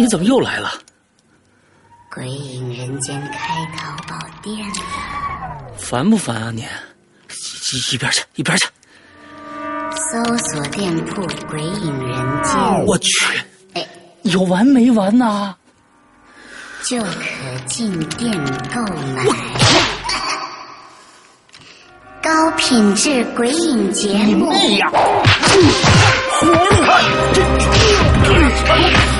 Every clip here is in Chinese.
你怎么又来了？鬼影人间开淘宝店了，烦不烦啊你？一一边去，一边去！搜索店铺“鬼影人间”，我去，哎，有完没完呐？就可进店购买高品质鬼影节目。哎呀，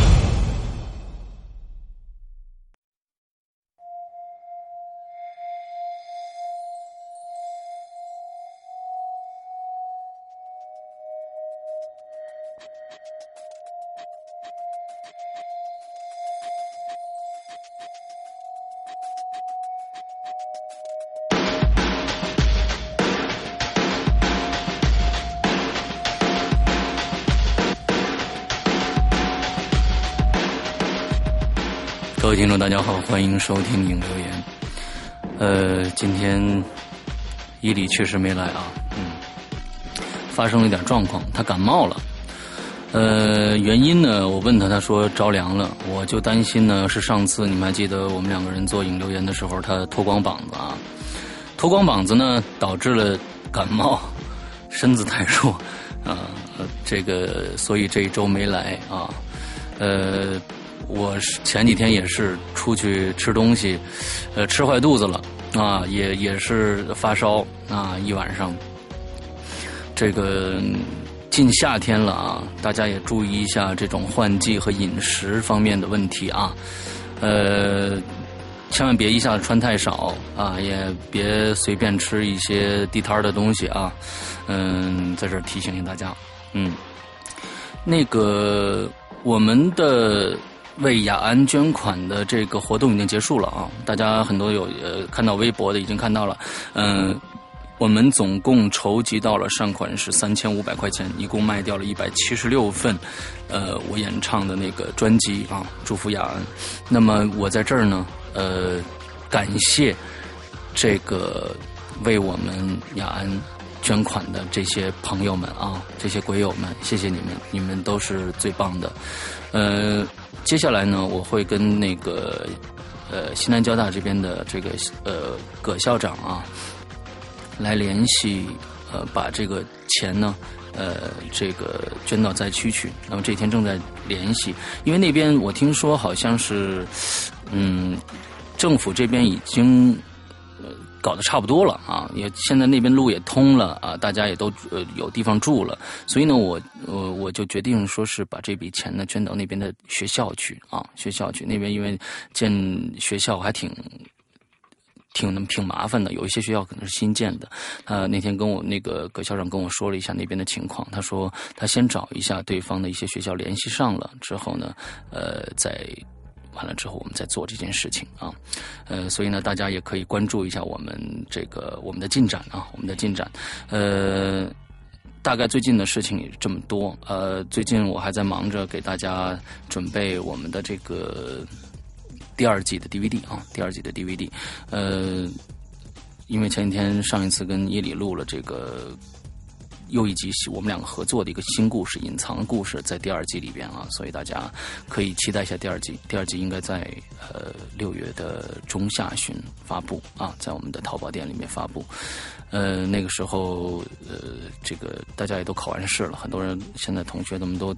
各位听众，大家好，欢迎收听影留言。呃，今天伊里确实没来啊，嗯，发生了一点状况，他感冒了。呃，原因呢，我问他，他说着凉了，我就担心呢是上次你们还记得我们两个人做影留言的时候，他脱光膀子啊，脱光膀子呢导致了感冒，身子太弱 啊，这个所以这一周没来啊，呃。我前几天也是出去吃东西，呃，吃坏肚子了啊，也也是发烧啊，一晚上。这个近夏天了啊，大家也注意一下这种换季和饮食方面的问题啊，呃，千万别一下子穿太少啊，也别随便吃一些地摊的东西啊，嗯，在这提醒一下大家，嗯，那个我们的。为雅安捐款的这个活动已经结束了啊！大家很多有呃看到微博的已经看到了，嗯，我们总共筹集到了善款是三千五百块钱，一共卖掉了一百七十六份，呃，我演唱的那个专辑啊，祝福雅安。那么我在这儿呢，呃，感谢这个为我们雅安捐款的这些朋友们啊，这些鬼友们，谢谢你们，你们都是最棒的，呃。接下来呢，我会跟那个呃西南交大这边的这个呃葛校长啊来联系，呃把这个钱呢呃这个捐到灾区去。那么这几天正在联系，因为那边我听说好像是嗯政府这边已经。搞得差不多了啊，也现在那边路也通了啊，大家也都呃有地方住了，所以呢，我我我就决定说是把这笔钱呢捐到那边的学校去啊，学校去那边，因为建学校还挺挺挺麻烦的，有一些学校可能是新建的。他那天跟我那个葛校长跟我说了一下那边的情况，他说他先找一下对方的一些学校联系上了之后呢，呃，再。完了之后，我们再做这件事情啊，呃，所以呢，大家也可以关注一下我们这个我们的进展啊，我们的进展。呃，大概最近的事情也这么多。呃，最近我还在忙着给大家准备我们的这个第二季的 DVD 啊，第二季的 DVD，呃，因为前几天上一次跟耶里录了这个。又一集我们两个合作的一个新故事，隐藏故事在第二季里边啊，所以大家可以期待一下第二季。第二季应该在呃六月的中下旬发布啊，在我们的淘宝店里面发布。呃，那个时候呃，这个大家也都考完试了，很多人现在同学他们都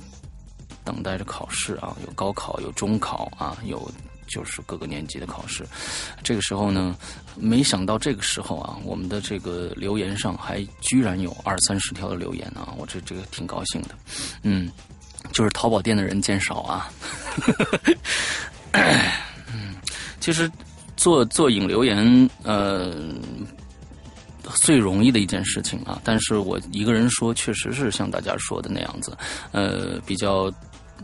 等待着考试啊，有高考，有中考啊，有。就是各个年级的考试，这个时候呢，没想到这个时候啊，我们的这个留言上还居然有二三十条的留言啊，我这这个挺高兴的，嗯，就是淘宝店的人见少啊，嗯，其实做做引留言呃最容易的一件事情啊，但是我一个人说确实是像大家说的那样子，呃，比较。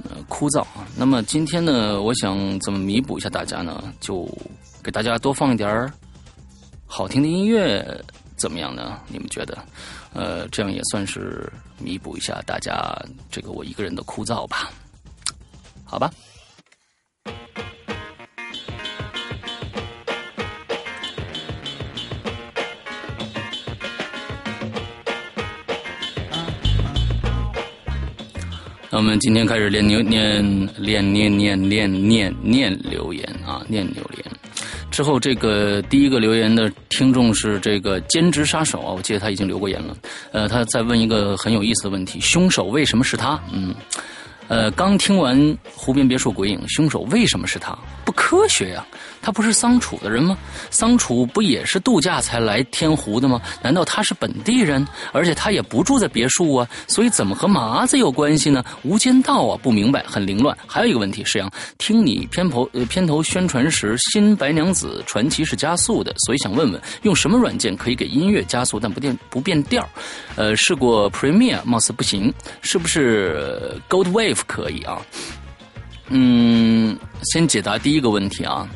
呃，枯燥啊。那么今天呢，我想怎么弥补一下大家呢？就给大家多放一点儿好听的音乐，怎么样呢？你们觉得？呃，这样也算是弥补一下大家这个我一个人的枯燥吧？好吧。我们今天开始练念念练念念念念念留言啊，念留言。之后这个第一个留言的听众是这个兼职杀手啊，我记得他已经留过言了。呃，他在问一个很有意思的问题：凶手为什么是他？嗯。呃，刚听完《湖边别墅鬼影》，凶手为什么是他？不科学呀！他不是桑楚的人吗？桑楚不也是度假才来天湖的吗？难道他是本地人？而且他也不住在别墅啊，所以怎么和麻子有关系呢？无间道啊，不明白，很凌乱。还有一个问题，石阳，听你片头片头宣传时，新白娘子传奇是加速的，所以想问问，用什么软件可以给音乐加速但不变不变调？呃，试过 Premiere，貌似不行，是不是 Gold Wave？可以啊，嗯，先解答第一个问题啊，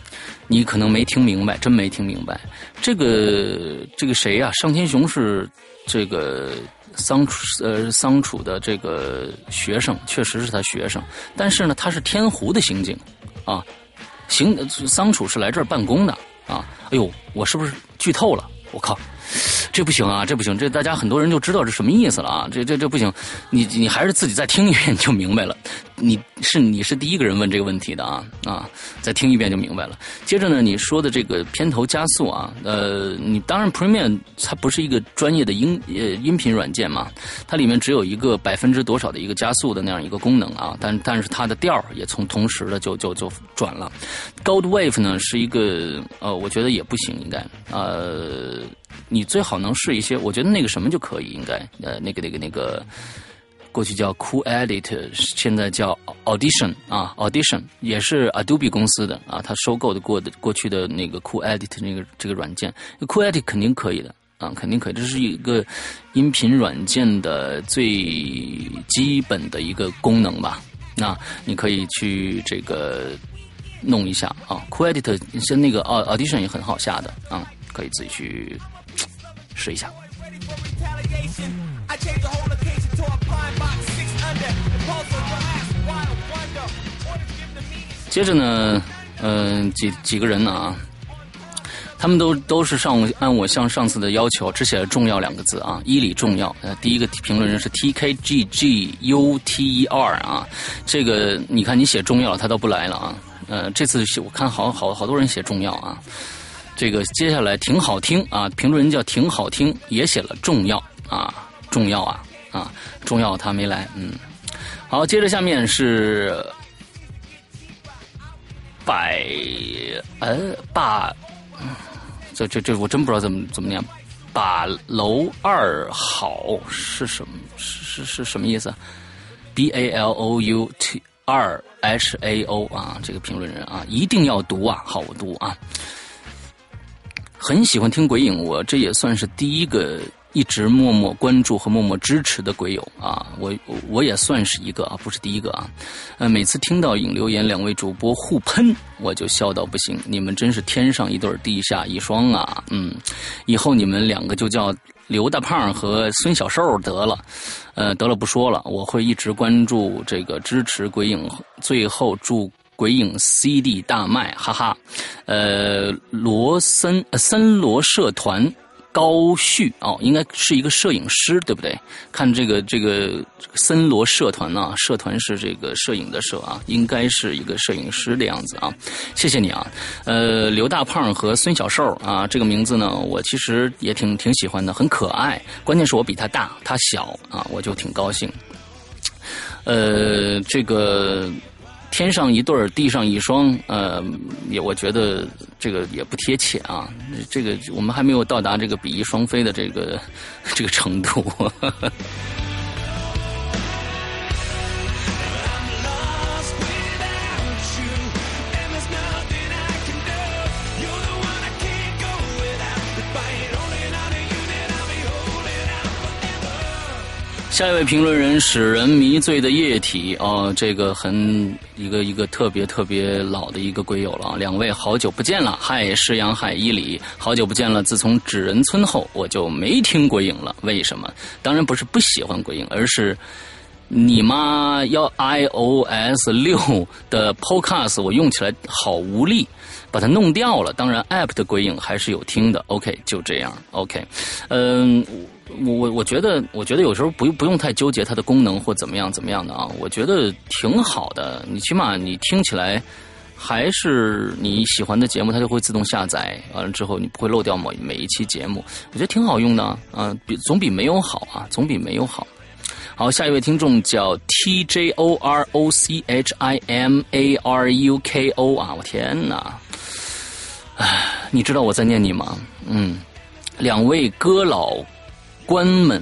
你可能没听明白，真没听明白。这个这个谁呀？尚天雄是这个桑楚呃桑楚的这个学生，确实是他学生，但是呢，他是天湖的刑警啊，刑桑楚是来这儿办公的啊。哎呦，我是不是剧透了？我靠！这不行啊，这不行，这大家很多人就知道这什么意思了啊！这这这不行，你你还是自己再听一遍就明白了。你是你是第一个人问这个问题的啊啊！再听一遍就明白了。接着呢，你说的这个片头加速啊，呃，你当然 Premiere 它不是一个专业的音呃音频软件嘛，它里面只有一个百分之多少的一个加速的那样一个功能啊，但但是它的调也从同时的就就就转了。Gold Wave 呢是一个呃，我觉得也不行，应该呃。你最好能试一些，我觉得那个什么就可以，应该呃，那个那个那个，过去叫 Cool Edit，现在叫 Audition 啊，Audition 也是 Adobe 公司的啊，它收购的过的过去的那个 Cool Edit 那个这个软件，Cool Edit 肯定可以的啊，肯定可以，这是一个音频软件的最基本的一个功能吧？那你可以去这个弄一下啊，Cool Edit 像那个 Audition 也很好下的啊，可以自己去。试一下。接着呢，嗯，几几个人呢啊，他们都都是上按我像上次的要求，只写了“重要”两个字啊，伊里重要。呃，第一个评论人是 T K G G U T E R 啊，这个你看你写重要，他都不来了啊。呃，这次我看好好好多人写重要啊。这个接下来挺好听啊，评论人叫挺好听，也写了重要啊，重要啊啊，重要他没来，嗯，好，接着下面是百呃霸，这这这我真不知道怎么怎么念，把楼二好是什么是是是什么意思？B A L O U T 二 H A O 啊，这个评论人啊，一定要读啊，好读啊。很喜欢听鬼影，我这也算是第一个一直默默关注和默默支持的鬼友啊！我我也算是一个啊，不是第一个啊。呃，每次听到影留言两位主播互喷，我就笑到不行。你们真是天上一对地下一双啊！嗯，以后你们两个就叫刘大胖和孙小瘦得了。呃，得了不说了，我会一直关注这个支持鬼影。最后祝。鬼影 CD 大卖，哈哈。呃，罗森森罗社团。高旭哦，应该是一个摄影师，对不对？看这个这个森罗社团啊，社团是这个摄影的社啊，应该是一个摄影师的样子啊。谢谢你啊，呃，刘大胖和孙小瘦啊，这个名字呢，我其实也挺挺喜欢的，很可爱。关键是我比他大，他小啊，我就挺高兴。呃，这个。天上一对儿，地上一双，呃，也我觉得这个也不贴切啊。这个我们还没有到达这个比翼双飞的这个这个程度。下一位评论人使人迷醉的液体哦，这个很一个一个特别特别老的一个鬼友了。两位好久不见了，嗨，石阳海伊里，好久不见了。自从纸人村后，我就没听鬼影了。为什么？当然不是不喜欢鬼影，而是你妈要 iOS 六的 Podcast，我用起来好无力，把它弄掉了。当然，App 的鬼影还是有听的。OK，就这样。OK，嗯。我我我觉得，我觉得有时候不用不用太纠结它的功能或怎么样怎么样的啊，我觉得挺好的。你起码你听起来还是你喜欢的节目，它就会自动下载。完了之后，你不会漏掉每每一期节目，我觉得挺好用的啊，比总比没有好啊，总比没有好。好，下一位听众叫 T J O R O C H I M A R U K O 啊，我天哪！唉，你知道我在念你吗？嗯，两位哥老。官们，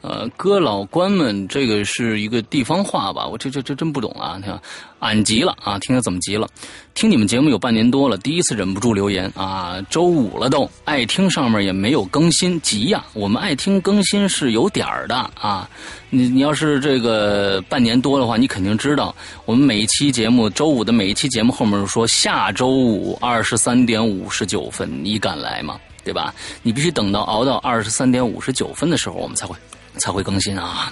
呃，哥老官们，这个是一个地方话吧？我这这这真不懂啊！你看，俺急了啊！听他怎么急了？听你们节目有半年多了，第一次忍不住留言啊！周五了都，爱听上面也没有更新，急呀！我们爱听更新是有点儿的啊！你你要是这个半年多的话，你肯定知道，我们每一期节目周五的每一期节目后面说下周五二十三点五十九分，你敢来吗？对吧？你必须等到熬到二十三点五十九分的时候，我们才会才会更新啊。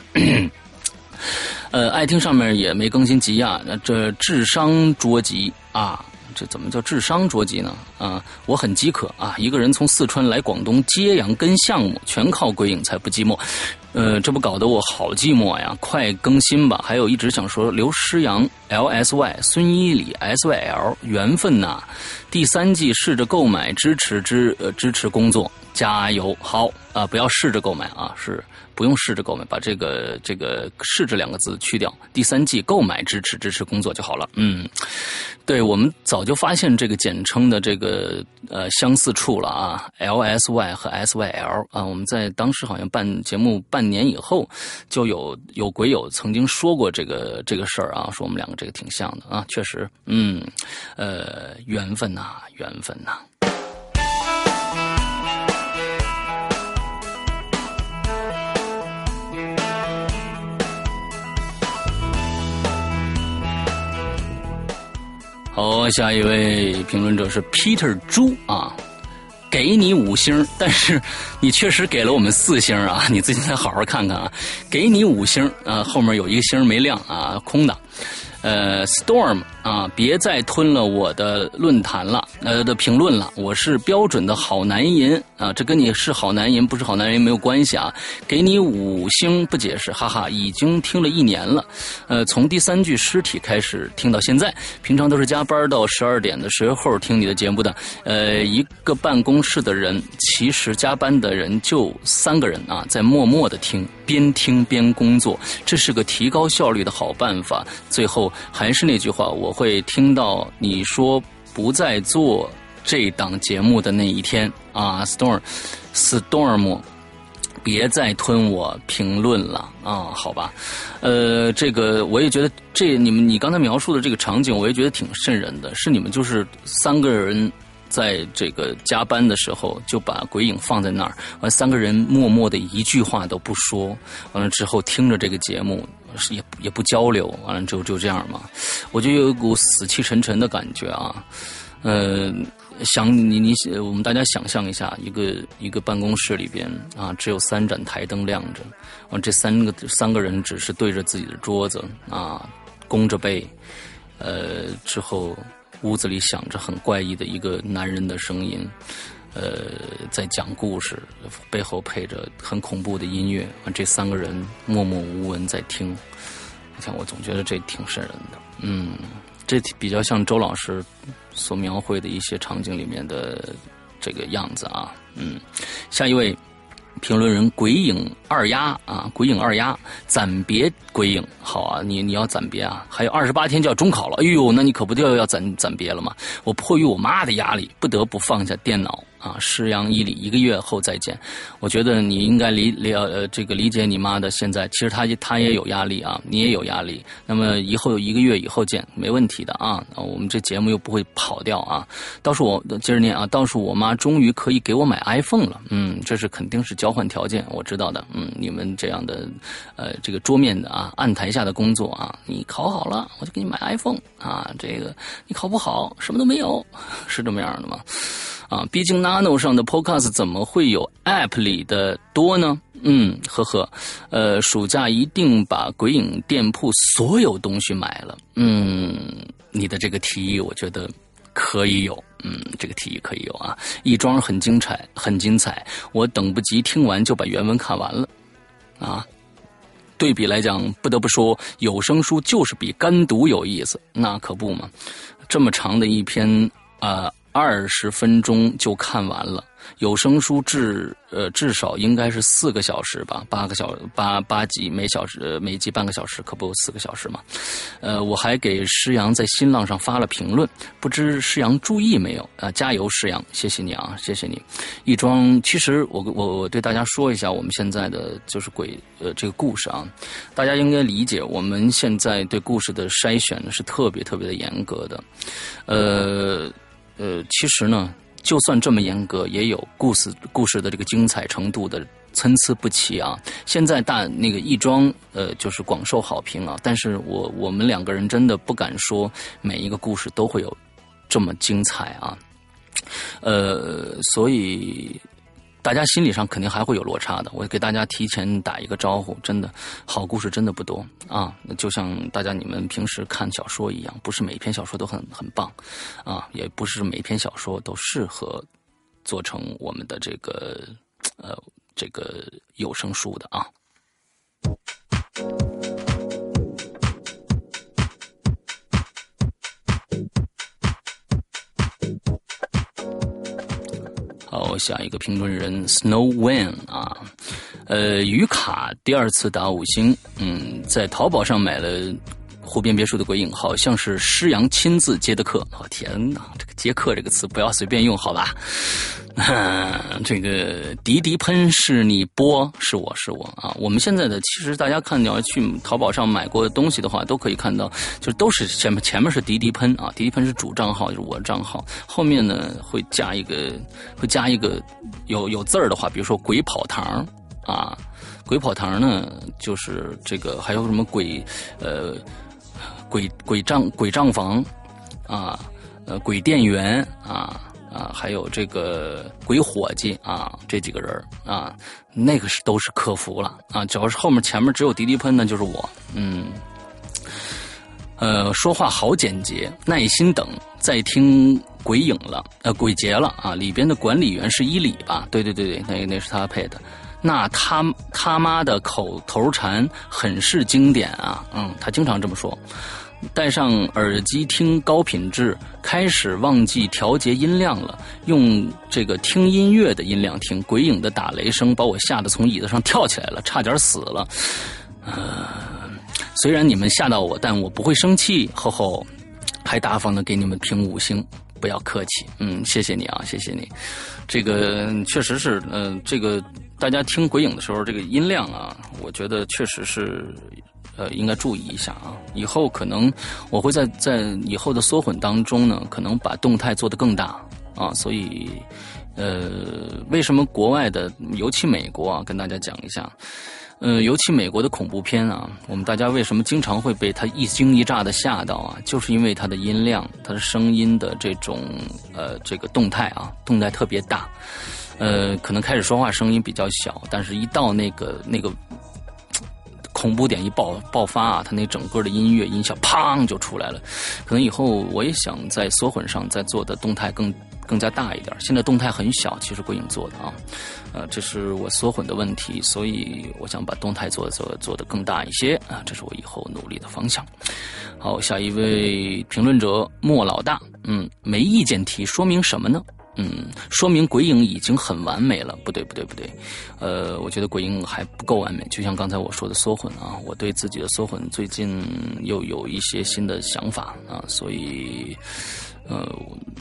呃，爱听上面也没更新急啊，那这智商捉急啊。这怎么叫智商捉急呢？啊，我很饥渴啊！一个人从四川来广东揭阳跟项目，全靠鬼影才不寂寞。呃，这不搞得我好寂寞呀！快更新吧！还有一直想说刘诗阳 L S Y 孙一礼 S Y L 缘分呐！第三季试着购买支持支呃支持工作，加油！好啊，不要试着购买啊，是。不用试着购买，把这个这个“试着”两个字去掉。第三季购买支持支持工作就好了。嗯，对我们早就发现这个简称的这个呃相似处了啊，L S Y 和 S Y L 啊，我们在当时好像办节目半年以后，就有有鬼友曾经说过这个这个事儿啊，说我们两个这个挺像的啊，确实，嗯，呃，缘分呐，缘分呐。好，下一位评论者是 Peter 猪啊，给你五星，但是你确实给了我们四星啊，你最近再好好看看啊，给你五星啊，后面有一个星没亮啊，空的。呃，Storm 啊，别再吞了我的论坛了，呃的评论了。我是标准的好男人啊，这跟你是好男人不是好男人没有关系啊。给你五星不解释，哈哈，已经听了一年了。呃，从第三具尸体开始听到现在，平常都是加班到十二点的时候听你的节目的。呃，一个办公室的人，其实加班的人就三个人啊，在默默的听，边听边工作，这是个提高效率的好办法。最后。还是那句话，我会听到你说不再做这档节目的那一天啊，Storm，Storm，别再吞我评论了啊，好吧，呃，这个我也觉得这你们你刚才描述的这个场景，我也觉得挺瘆人的，是你们就是三个人在这个加班的时候就把鬼影放在那儿，完三个人默默的一句话都不说，完了之后听着这个节目。也也不交流，完了之后就这样嘛，我就有一股死气沉沉的感觉啊。呃，想你你我们大家想象一下，一个一个办公室里边啊，只有三盏台灯亮着，完这三个三个人只是对着自己的桌子啊，弓着背，呃，之后屋子里响着很怪异的一个男人的声音，呃，在讲故事，背后配着很恐怖的音乐，这三个人默默无闻在听。你看，我总觉得这挺瘆人的。嗯，这比较像周老师所描绘的一些场景里面的这个样子啊。嗯，下一位。评论人鬼影二丫啊，鬼影二丫暂别鬼影，好啊，你你要暂别啊，还有二十八天就要中考了，哎呦，那你可不就要暂暂别了吗？我迫于我妈的压力，不得不放下电脑。啊，师扬伊里，一个月后再见。我觉得你应该理理呃这个理解你妈的现在，其实她她也有压力啊，你也有压力。那么以后有一个月以后见，没问题的啊。我们这节目又不会跑掉啊。倒是我接着念啊，倒是我妈终于可以给我买 iPhone 了。嗯，这是肯定是交换条件，我知道的。嗯，你们这样的呃这个桌面的啊，案台下的工作啊，你考好了我就给你买 iPhone 啊。这个你考不好什么都没有，是这么样的吗？啊，毕竟 Nano 上的 Podcast 怎么会有 App 里的多呢？嗯，呵呵，呃，暑假一定把鬼影店铺所有东西买了。嗯，你的这个提议我觉得可以有，嗯，这个提议可以有啊。一桩很精彩，很精彩，我等不及听完就把原文看完了。啊，对比来讲，不得不说有声书就是比干读有意思，那可不嘛。这么长的一篇啊。二十分钟就看完了，有声书至呃至少应该是四个小时吧，八个小八八集每小时每集半个小时，可不四个小时嘛。呃，我还给施阳在新浪上发了评论，不知施阳注意没有啊？加油，施阳，谢谢你啊，谢谢你。亦庄，其实我我我对大家说一下，我们现在的就是鬼呃这个故事啊，大家应该理解，我们现在对故事的筛选是特别特别的严格的，呃。呃，其实呢，就算这么严格，也有故事故事的这个精彩程度的参差不齐啊。现在大那个亦庄呃，就是广受好评啊。但是我我们两个人真的不敢说每一个故事都会有这么精彩啊。呃，所以。大家心理上肯定还会有落差的，我给大家提前打一个招呼，真的好故事真的不多啊，那就像大家你们平时看小说一样，不是每一篇小说都很很棒，啊，也不是每一篇小说都适合做成我们的这个呃这个有声书的啊。好，下一个评论人 Snow Wen 啊，呃，于卡第二次打五星，嗯，在淘宝上买了湖边别墅的鬼影，好像是施阳亲自接的客。哦天哪，这个接客这个词不要随便用，好吧？这个迪迪喷是你播是我是我啊！我们现在的其实大家看你要去淘宝上买过的东西的话，都可以看到，就都是前面前面是迪迪喷啊，迪迪喷是主账号，就是我账号，后面呢会加一个会加一个有 有字儿的话，比如说鬼跑堂啊，鬼跑堂呢就是这个还有什么鬼呃鬼鬼账鬼账房啊呃鬼店员啊。啊，还有这个鬼伙计啊，这几个人啊，那个是都是客服了啊。只要是后面前面只有迪迪喷，那就是我。嗯，呃，说话好简洁，耐心等，在听鬼影了，呃，鬼节了啊。里边的管理员是伊里吧？对对对对，那那是他配的。那他他妈的口头禅很是经典啊。嗯，他经常这么说。戴上耳机听高品质，开始忘记调节音量了，用这个听音乐的音量听。鬼影的打雷声把我吓得从椅子上跳起来了，差点死了。呃，虽然你们吓到我，但我不会生气。吼吼，还大方的给你们评五星，不要客气。嗯，谢谢你啊，谢谢你。这个确实是，嗯，这个大家听鬼影的时候，这个音量啊，我觉得确实是。呃，应该注意一下啊！以后可能我会在在以后的缩混当中呢，可能把动态做得更大啊。所以，呃，为什么国外的，尤其美国啊，跟大家讲一下，嗯，尤其美国的恐怖片啊，我们大家为什么经常会被它一惊一乍的吓到啊？就是因为它的音量，它的声音的这种呃这个动态啊，动态特别大，呃，可能开始说话声音比较小，但是一到那个那个。恐怖点一爆爆发啊，他那整个的音乐音效砰就出来了。可能以后我也想在缩混上再做的动态更更加大一点。现在动态很小，其实鬼影做的啊，呃，这是我缩混的问题，所以我想把动态做做做的更大一些啊，这是我以后努力的方向。好，下一位评论者莫老大，嗯，没意见提，说明什么呢？嗯，说明鬼影已经很完美了。不对，不对，不对。呃，我觉得鬼影还不够完美。就像刚才我说的缩混啊，我对自己的缩混最近又有一些新的想法啊，所以。呃，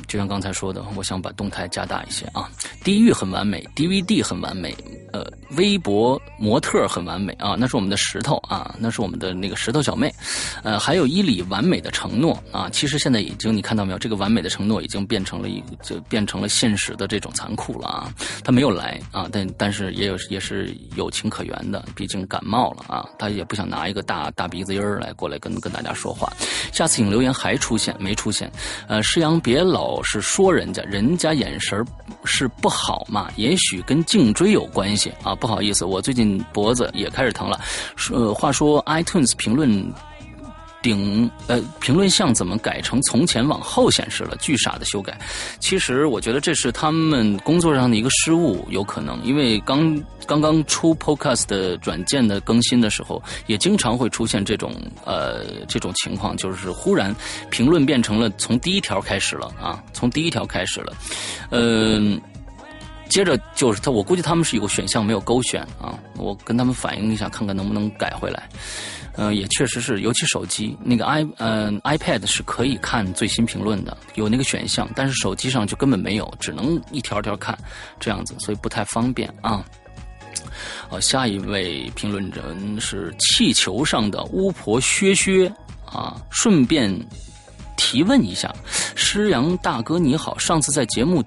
就像刚才说的，我想把动态加大一些啊。地狱很完美，DVD 很完美，呃，微博模特很完美啊。那是我们的石头啊，那是我们的那个石头小妹。呃，还有伊里完美的承诺啊。其实现在已经你看到没有，这个完美的承诺已经变成了一就变成了现实的这种残酷了啊。他没有来啊，但但是也有也是有情可原的，毕竟感冒了啊，他也不想拿一个大大鼻子音儿来过来跟跟大家说话。下次请留言还出现没出现？呃。诗阳，别老是说人家，人家眼神是不好嘛？也许跟颈椎有关系啊。不好意思，我最近脖子也开始疼了。说话说，iTunes 评论。顶呃，评论项怎么改成从前往后显示了？巨傻的修改。其实我觉得这是他们工作上的一个失误，有可能，因为刚刚刚出 Podcast 的软件的更新的时候，也经常会出现这种呃这种情况，就是忽然评论变成了从第一条开始了啊，从第一条开始了，嗯，接着就是他，我估计他们是有个选项没有勾选啊，我跟他们反映一下，看看能不能改回来。嗯，也确实是，尤其手机那个 i 嗯 iPad 是可以看最新评论的，有那个选项，但是手机上就根本没有，只能一条条看这样子，所以不太方便啊。好，下一位评论人是气球上的巫婆薛薛啊，顺便提问一下，施阳大哥你好，上次在节目。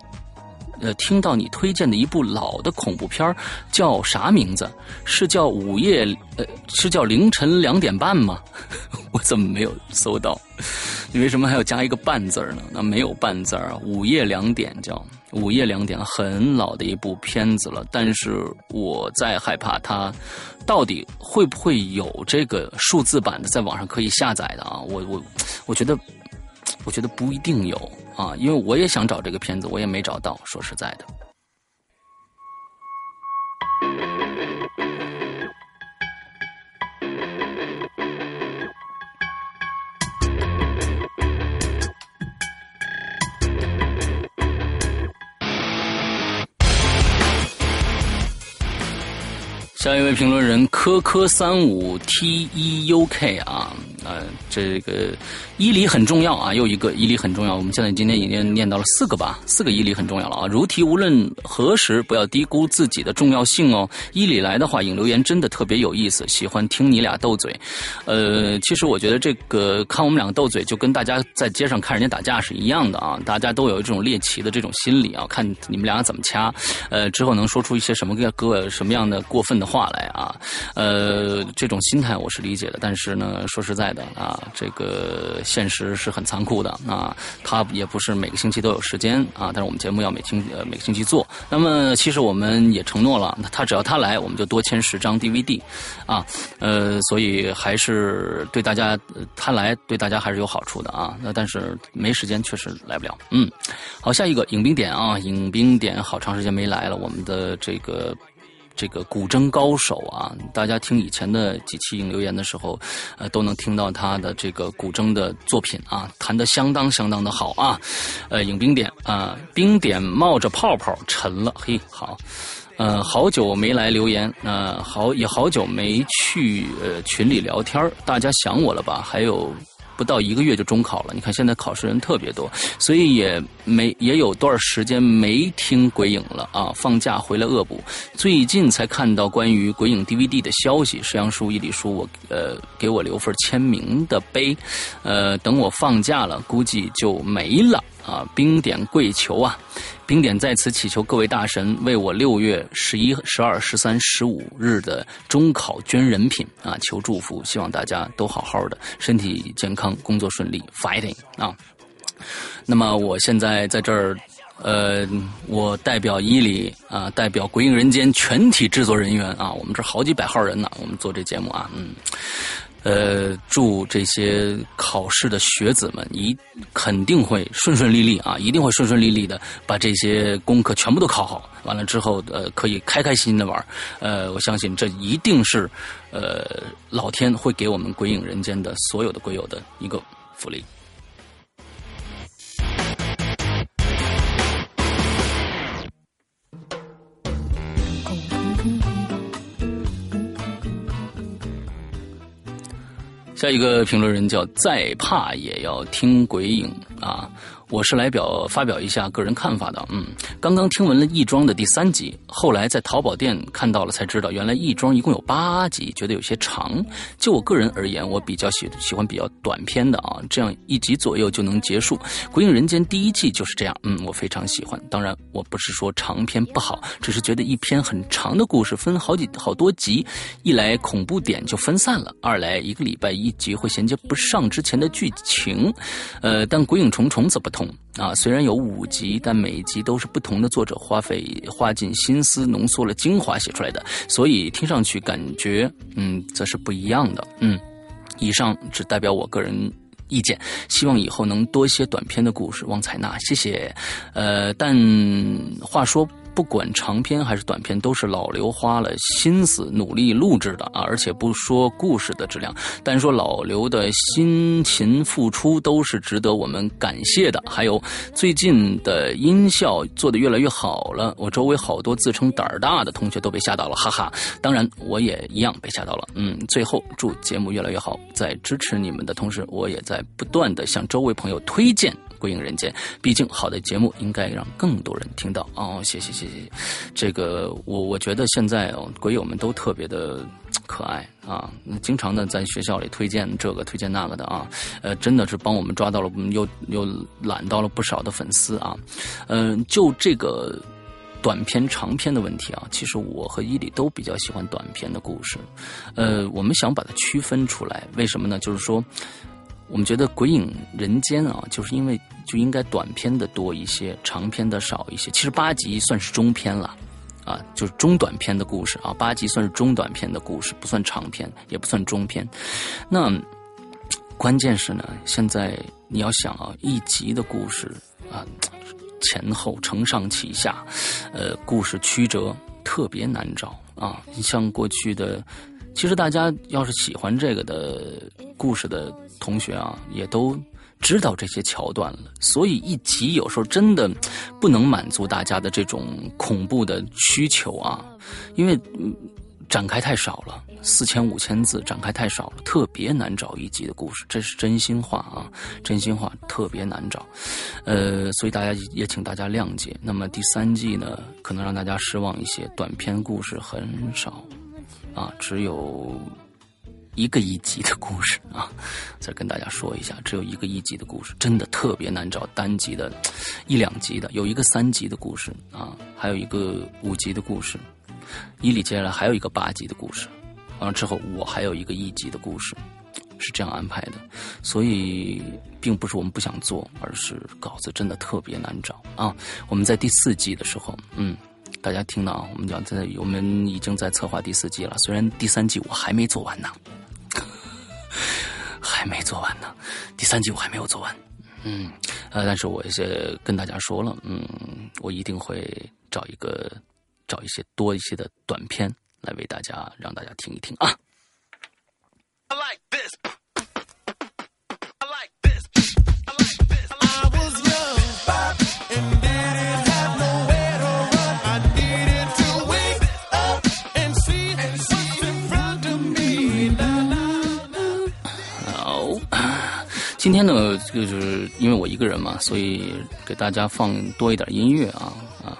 呃，听到你推荐的一部老的恐怖片叫啥名字？是叫午夜？呃，是叫凌晨两点半吗？我怎么没有搜到？你为什么还要加一个半字呢？那没有半字啊！午夜两点叫午夜两点，很老的一部片子了。但是我在害怕它到底会不会有这个数字版的，在网上可以下载的啊？我我我觉得。我觉得不一定有啊，因为我也想找这个片子，我也没找到。说实在的。下一位评论人科科三五 T E U K 啊，呃，这个。伊犁很重要啊，又一个伊犁很重要。我们现在今天已经念到了四个吧，四个伊犁很重要了啊。如题无论何时不要低估自己的重要性哦。伊犁来的话，引留言真的特别有意思，喜欢听你俩斗嘴。呃，其实我觉得这个看我们两个斗嘴，就跟大家在街上看人家打架是一样的啊。大家都有这种猎奇的这种心理啊，看你们俩怎么掐，呃，之后能说出一些什么个什么样的过分的话来啊。呃，这种心态我是理解的，但是呢，说实在的啊，这个。现实是很残酷的啊，他也不是每个星期都有时间啊，但是我们节目要每星呃每个星期做。那么其实我们也承诺了，他只要他来，我们就多签十张 DVD 啊，呃，所以还是对大家他来对大家还是有好处的啊。那但是没时间确实来不了。嗯，好，下一个影兵点啊，影兵点好长时间没来了，我们的这个。这个古筝高手啊，大家听以前的几期影留言的时候，呃，都能听到他的这个古筝的作品啊，弹得相当相当的好啊。呃，影冰点啊，冰点冒着泡泡沉了，嘿，好，呃，好久没来留言，呃，好也好久没去呃群里聊天大家想我了吧？还有。不到一个月就中考了，你看现在考试人特别多，所以也没也有段时间没听鬼影了啊。放假回来恶补，最近才看到关于鬼影 DVD 的消息。石阳叔、一里叔，我呃给我留份签名的碑，呃，等我放假了，估计就没了。啊，冰点跪求啊！冰点在此祈求各位大神为我六月十一、十二、十三、十五日的中考捐人品啊，求祝福，希望大家都好好的，身体健康，工作顺利，fighting 啊！那么我现在在这儿呃，我代表伊犁啊，代表《鬼影人间》全体制作人员啊，我们这好几百号人呢，我们做这节目啊，嗯。呃，祝这些考试的学子们一肯定会顺顺利利啊，一定会顺顺利利的把这些功课全部都考好。完了之后，呃，可以开开心心的玩。呃，我相信这一定是，呃，老天会给我们鬼影人间的所有的鬼友的一个福利。下一个评论人叫再怕也要听鬼影啊。我是来表发表一下个人看法的，嗯，刚刚听闻了亦庄的第三集，后来在淘宝店看到了，才知道原来亦庄一共有八集，觉得有些长。就我个人而言，我比较喜喜欢比较短篇的啊，这样一集左右就能结束。《鬼影人间》第一季就是这样，嗯，我非常喜欢。当然，我不是说长篇不好，只是觉得一篇很长的故事分好几好多集，一来恐怖点就分散了，二来一个礼拜一集会衔接不上之前的剧情。呃，但《鬼影重重》怎么。啊，虽然有五集，但每一集都是不同的作者花费花尽心思浓缩了精华写出来的，所以听上去感觉嗯，则是不一样的。嗯，以上只代表我个人意见，希望以后能多一些短篇的故事，望采纳，谢谢。呃，但话说。不管长篇还是短篇，都是老刘花了心思努力录制的啊！而且不说故事的质量，单说老刘的辛勤付出，都是值得我们感谢的。还有最近的音效做得越来越好了，我周围好多自称胆儿大的同学都被吓到了，哈哈！当然我也一样被吓到了。嗯，最后祝节目越来越好，在支持你们的同时，我也在不断的向周围朋友推荐。归影人间，毕竟好的节目应该让更多人听到哦。谢谢谢谢，这个我我觉得现在哦，鬼友们都特别的可爱啊，经常的在学校里推荐这个推荐那个的啊，呃，真的是帮我们抓到了，又又揽到了不少的粉丝啊。嗯，就这个短篇长篇的问题啊，其实我和伊里都比较喜欢短篇的故事。呃，我们想把它区分出来，为什么呢？就是说。我们觉得《鬼影人间》啊，就是因为就应该短篇的多一些，长篇的少一些。其实八集算是中篇了，啊，就是中短篇的故事啊。八集算是中短篇的故事，不算长篇，也不算中篇。那关键是呢，现在你要想啊，一集的故事啊，前后承上启下，呃，故事曲折特别难找啊。你像过去的，其实大家要是喜欢这个的故事的。同学啊，也都知道这些桥段了，所以一集有时候真的不能满足大家的这种恐怖的需求啊，因为展开太少了，四千五千字展开太少了，特别难找一集的故事，这是真心话啊，真心话特别难找，呃，所以大家也请大家谅解。那么第三季呢，可能让大家失望一些，短篇故事很少啊，只有。一个一集的故事啊，再跟大家说一下，只有一个一集的故事，真的特别难找单集的，一两集的，有一个三集的故事啊，还有一个五集的故事，伊里接下来还有一个八集的故事，完了之后我还有一个一集的故事，是这样安排的，所以并不是我们不想做，而是稿子真的特别难找啊。我们在第四季的时候，嗯，大家听到啊，我们讲在我们已经在策划第四季了，虽然第三季我还没做完呢。还没做完呢，第三集我还没有做完，嗯，呃，但是我也跟大家说了，嗯，我一定会找一个找一些多一些的短片来为大家让大家听一听啊。今天呢，就是因为我一个人嘛，所以给大家放多一点音乐啊啊，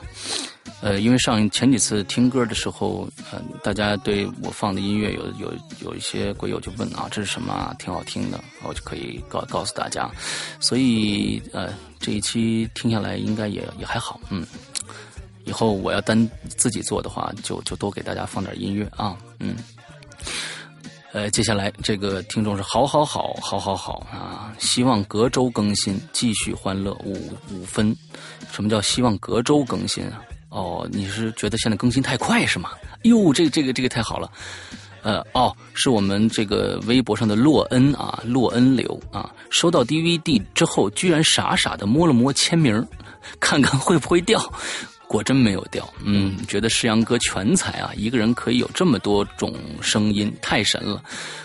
呃，因为上前几次听歌的时候，呃，大家对我放的音乐有有有一些鬼友就问啊，这是什么？啊？挺好听的，我就可以告告诉大家，所以呃，这一期听下来应该也也还好，嗯，以后我要单自己做的话，就就多给大家放点音乐啊，嗯。呃，接下来这个听众是好好好好好好啊，希望隔周更新，继续欢乐五五分。什么叫希望隔周更新啊？哦，你是觉得现在更新太快是吗？哟，这个这个这个太好了。呃，哦，是我们这个微博上的洛恩啊，洛恩流啊，收到 DVD 之后，居然傻傻的摸了摸签名，看看会不会掉。果真没有掉，嗯，觉得世阳哥全才啊，一个人可以有这么多种声音，太神了。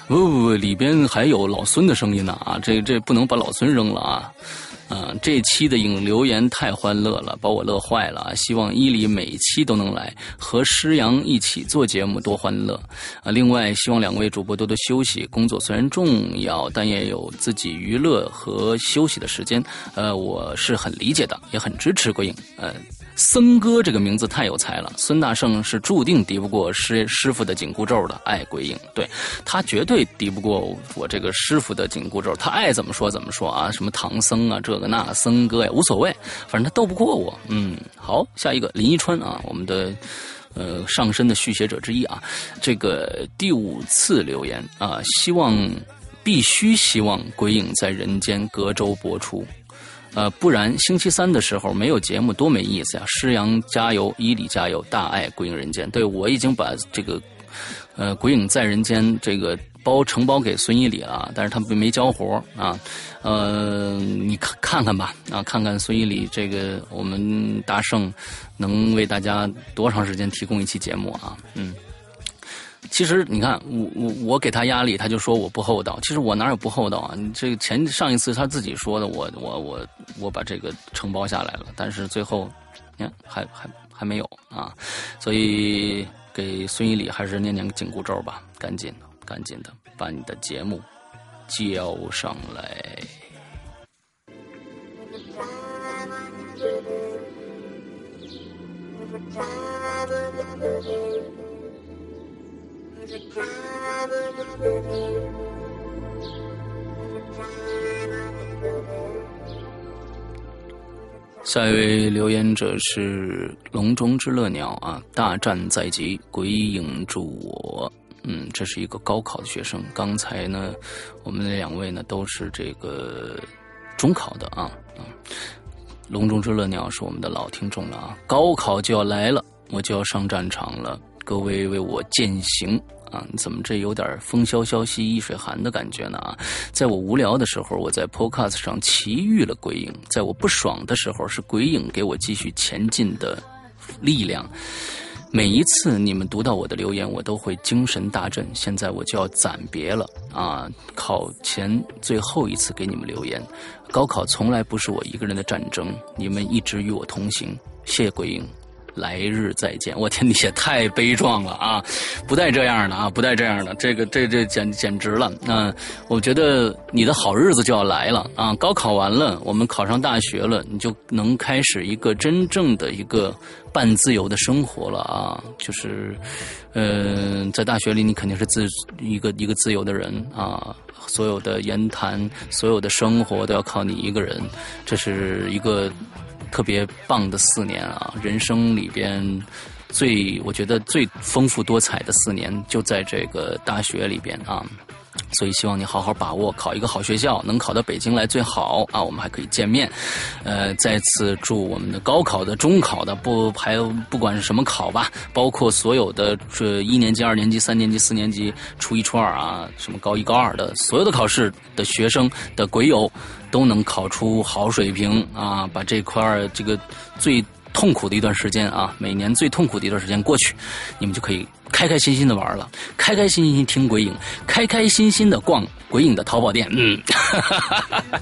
不不不，里边还有老孙的声音呢啊，这这不能把老孙扔了啊。啊，这期的影留言太欢乐了，把我乐坏了啊。希望伊犁每期都能来和师阳一起做节目，多欢乐啊！另外，希望两位主播多多休息，工作虽然重要，但也有自己娱乐和休息的时间。呃，我是很理解的，也很支持鬼影。呃。僧哥这个名字太有才了，孙大圣是注定敌不过师师傅的紧箍咒的。爱鬼影，对他绝对敌不过我这个师傅的紧箍咒，他爱怎么说怎么说啊，什么唐僧啊，这个那僧哥呀，无所谓，反正他斗不过我。嗯，好，下一个林一川啊，我们的呃上身的续写者之一啊，这个第五次留言啊，希望必须希望鬼影在人间隔周播出。呃，不然星期三的时候没有节目多没意思呀！师阳加油，伊犁加油，大爱鬼影人间。对我已经把这个呃鬼影在人间这个包承包给孙一礼了，但是他们没交活啊。呃，你看看看吧，啊，看看孙一礼这个我们大圣能为大家多长时间提供一期节目啊？嗯。其实你看，我我我给他压力，他就说我不厚道。其实我哪有不厚道啊？你这前上一次他自己说的，我我我我把这个承包下来了，但是最后，你看还还还没有啊。所以给孙一礼还是念念紧箍咒吧，赶紧的赶紧的把你的节目交上来。下一位留言者是笼中之乐鸟啊！大战在即，鬼影助我。嗯，这是一个高考的学生。刚才呢，我们那两位呢都是这个中考的啊啊！笼中之乐鸟是我们的老听众了啊！高考就要来了，我就要上战场了，各位为我践行。啊，你怎么这有点风萧萧兮易水寒的感觉呢？啊，在我无聊的时候，我在 Podcast 上奇遇了鬼影；在我不爽的时候，是鬼影给我继续前进的力量。每一次你们读到我的留言，我都会精神大振。现在我就要暂别了啊！考前最后一次给你们留言。高考从来不是我一个人的战争，你们一直与我同行。谢谢鬼影。来日再见！我天，你也太悲壮了啊！不带这样的啊，不带这样的，这个这这简简直了。那我觉得你的好日子就要来了啊！高考完了，我们考上大学了，你就能开始一个真正的一个半自由的生活了啊！就是，嗯，在大学里你肯定是自一个一个自由的人啊，所有的言谈，所有的生活都要靠你一个人，这是一个。特别棒的四年啊，人生里边最我觉得最丰富多彩的四年就在这个大学里边啊，所以希望你好好把握，考一个好学校，能考到北京来最好啊，我们还可以见面。呃，再次祝我们的高考的、中考的，不还不管是什么考吧，包括所有的这一年级、二年级、三年级、四年级、初一、初二啊，什么高一、高二的所有的考试的学生的鬼友。都能考出好水平啊！把这块儿这个最痛苦的一段时间啊，每年最痛苦的一段时间过去，你们就可以开开心心的玩了，开开心心听鬼影，开开心心的逛鬼影的淘宝店。嗯。哈哈哈哈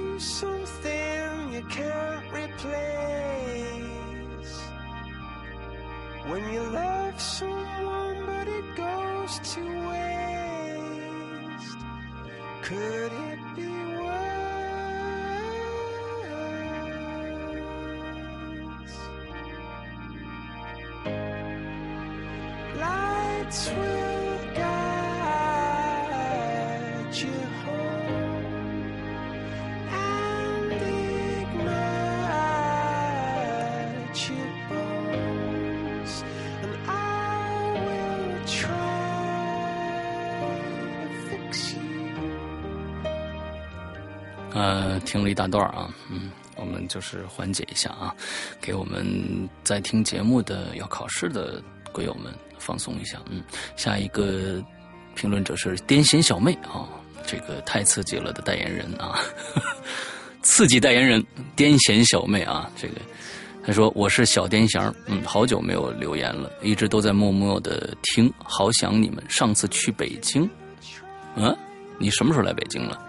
something you can't replace. When you love someone but it goes to waste. Could it be worse? Lights will guide 呃，听了一大段啊，嗯，我们就是缓解一下啊，给我们在听节目的要考试的鬼友们放松一下。嗯，下一个评论者是癫痫小妹啊，这个太刺激了的代言人啊，刺激代言人癫痫小妹啊，这个他说我是小癫痫，嗯，好久没有留言了，一直都在默默的听，好想你们。上次去北京，嗯，你什么时候来北京了？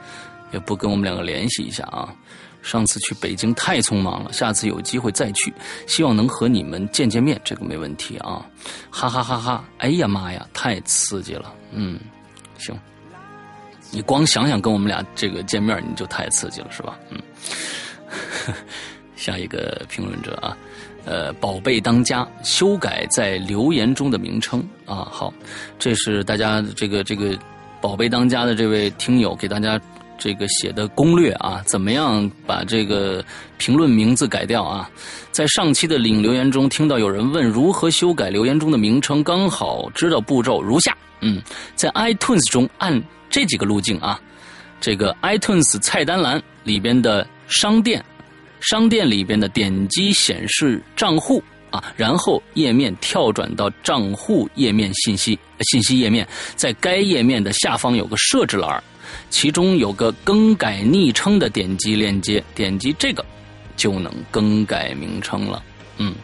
也不跟我们两个联系一下啊！上次去北京太匆忙了，下次有机会再去，希望能和你们见见面，这个没问题啊！哈哈哈哈！哎呀妈呀，太刺激了！嗯，行，你光想想跟我们俩这个见面，你就太刺激了，是吧？嗯，下一个评论者啊，呃，宝贝当家修改在留言中的名称啊，好，这是大家这个这个宝贝当家的这位听友给大家。这个写的攻略啊，怎么样把这个评论名字改掉啊？在上期的领留言中，听到有人问如何修改留言中的名称，刚好知道步骤如下：嗯，在 iTunes 中按这几个路径啊，这个 iTunes 菜单栏里边的商店，商店里边的点击显示账户啊，然后页面跳转到账户页面信息信息页面，在该页面的下方有个设置栏。其中有个更改昵称的点击链接，点击这个就能更改名称了。嗯，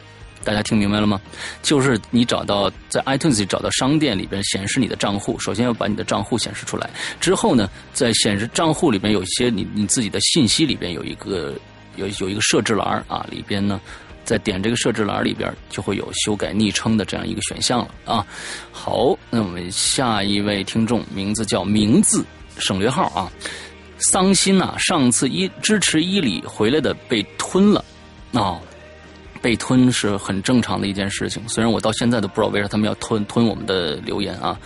大家听明白了吗？就是你找到在 iTunes 里找到商店里边显示你的账户，首先要把你的账户显示出来。之后呢，在显示账户里边有一些你你自己的信息里边有一个有有一个设置栏啊，里边呢在点这个设置栏里边就会有修改昵称的这样一个选项了啊。好，那我们下一位听众名字叫名字。省略号啊，桑心呐！上次一支持伊里回来的被吞了，啊，被吞是很正常的一件事情。虽然我到现在都不知道为啥他们要吞吞我们的留言啊。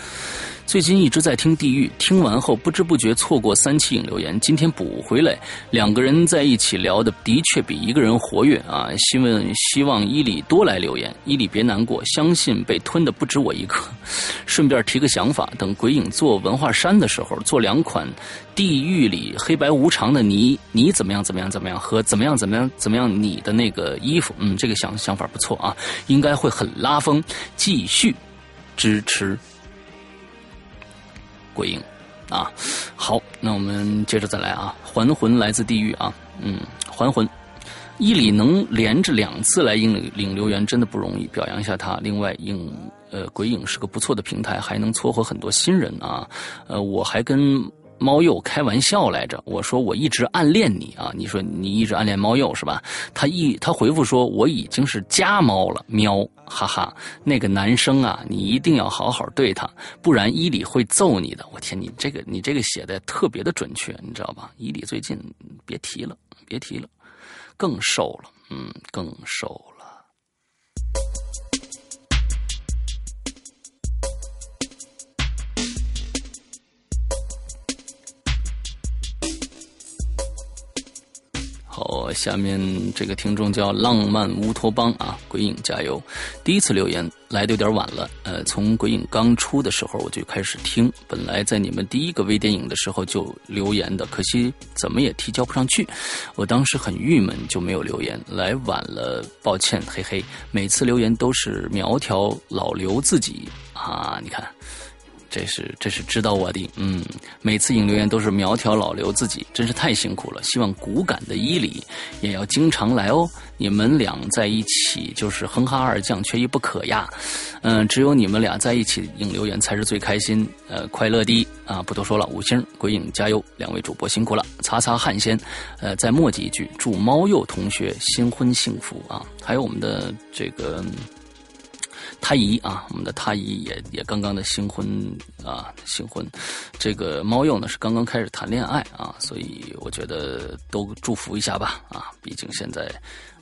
最近一直在听《地狱》，听完后不知不觉错过三期影留言，今天补回来，两个人在一起聊的的确比一个人活跃啊！希望希望伊里多来留言，伊里别难过，相信被吞的不止我一个。顺便提个想法，等鬼影做文化衫的时候，做两款《地狱》里黑白无常的你，你怎么样怎么样怎么样和怎么样怎么样怎么样你的那个衣服，嗯，这个想想法不错啊，应该会很拉风。继续支持。鬼影，啊，好，那我们接着再来啊。还魂来自地狱啊，嗯，还魂，伊里能连着两次来应领留言，真的不容易，表扬一下他。另外，影呃鬼影是个不错的平台，还能撮合很多新人啊。呃，我还跟。猫鼬开玩笑来着，我说我一直暗恋你啊，你说你一直暗恋猫鼬是吧？他一他回复说我已经是家猫了，喵，哈哈，那个男生啊，你一定要好好对他，不然伊里会揍你的。我天，你这个你这个写的特别的准确，你知道吧？伊里最近别提了，别提了，更瘦了，嗯，更瘦了。好，下面这个听众叫浪漫乌托邦啊，鬼影加油！第一次留言来的有点晚了，呃，从鬼影刚出的时候我就开始听，本来在你们第一个微电影的时候就留言的，可惜怎么也提交不上去，我当时很郁闷，就没有留言。来晚了，抱歉，嘿嘿。每次留言都是苗条老刘自己啊，你看。这是这是知道我的，嗯，每次引留言都是苗条老刘自己，真是太辛苦了。希望骨感的伊犁也要经常来哦。你们俩在一起就是哼哈二将，缺一不可呀。嗯，只有你们俩在一起引留言才是最开心、呃快乐的啊！不多说了，五星鬼影加油，两位主播辛苦了。擦擦汗先，呃，再墨迹一句，祝猫鼬同学新婚幸福啊！还有我们的这个。他姨啊，我们的他姨也也刚刚的新婚啊，新婚，这个猫鼬呢是刚刚开始谈恋爱啊，所以我觉得都祝福一下吧啊，毕竟现在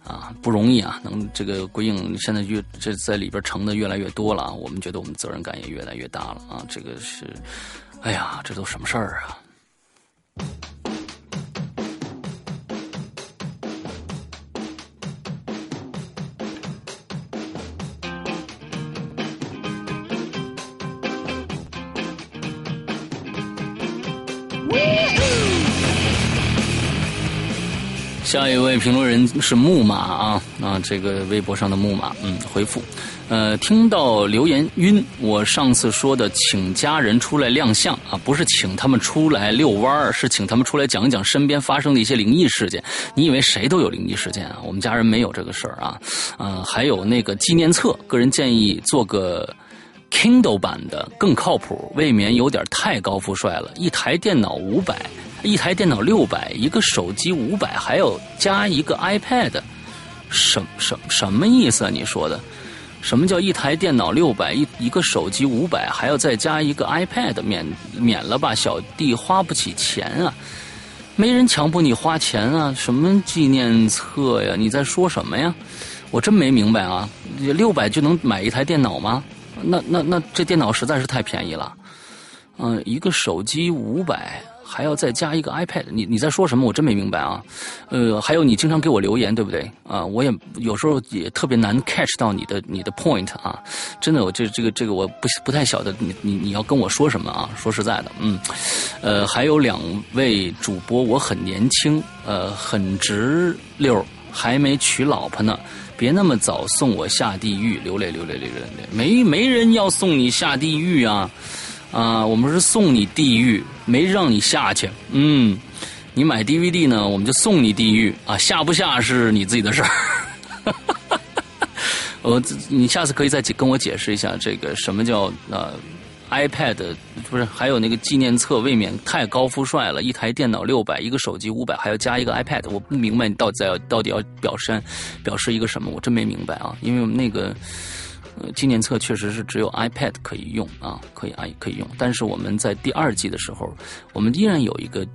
啊不容易啊，能这个鬼影现在越这在里边成的越来越多了啊，我们觉得我们责任感也越来越大了啊，这个是，哎呀，这都什么事儿啊？下一位评论人是木马啊啊，这个微博上的木马，嗯，回复，呃，听到留言晕，我上次说的请家人出来亮相啊，不是请他们出来遛弯儿，是请他们出来讲一讲身边发生的一些灵异事件。你以为谁都有灵异事件啊？我们家人没有这个事儿啊，啊，还有那个纪念册，个人建议做个 Kindle 版的更靠谱，未免有点太高富帅了。一台电脑五百。一台电脑六百，一个手机五百，还要加一个 iPad，什什什么意思啊？你说的，什么叫一台电脑六百，一一个手机五百，还要再加一个 iPad？免免了吧，小弟花不起钱啊！没人强迫你花钱啊！什么纪念册呀？你在说什么呀？我真没明白啊！六百就能买一台电脑吗？那那那这电脑实在是太便宜了。嗯，一个手机五百。还要再加一个 iPad，你你在说什么？我真没明白啊。呃，还有你经常给我留言，对不对？啊，我也有时候也特别难 catch 到你的你的 point 啊。真的，我这这个这个我不不太晓得你你你要跟我说什么啊？说实在的，嗯，呃，还有两位主播，我很年轻，呃，很直溜，还没娶老婆呢，别那么早送我下地狱，流泪流泪流泪泪，没没人要送你下地狱啊。啊，我们是送你地狱，没让你下去。嗯，你买 DVD 呢，我们就送你地狱啊，下不下是你自己的事儿。我，你下次可以再跟我解释一下这个什么叫呃 iPad，不是还有那个纪念册，未免太高富帅了。一台电脑六百，一个手机五百，还要加一个 iPad，我不明白你到底要到底要表示表示一个什么，我真没明白啊，因为我们那个。纪念册确实是只有 iPad 可以用啊，可以啊，可以用。但是我们在第二季的时候，我们依然有一个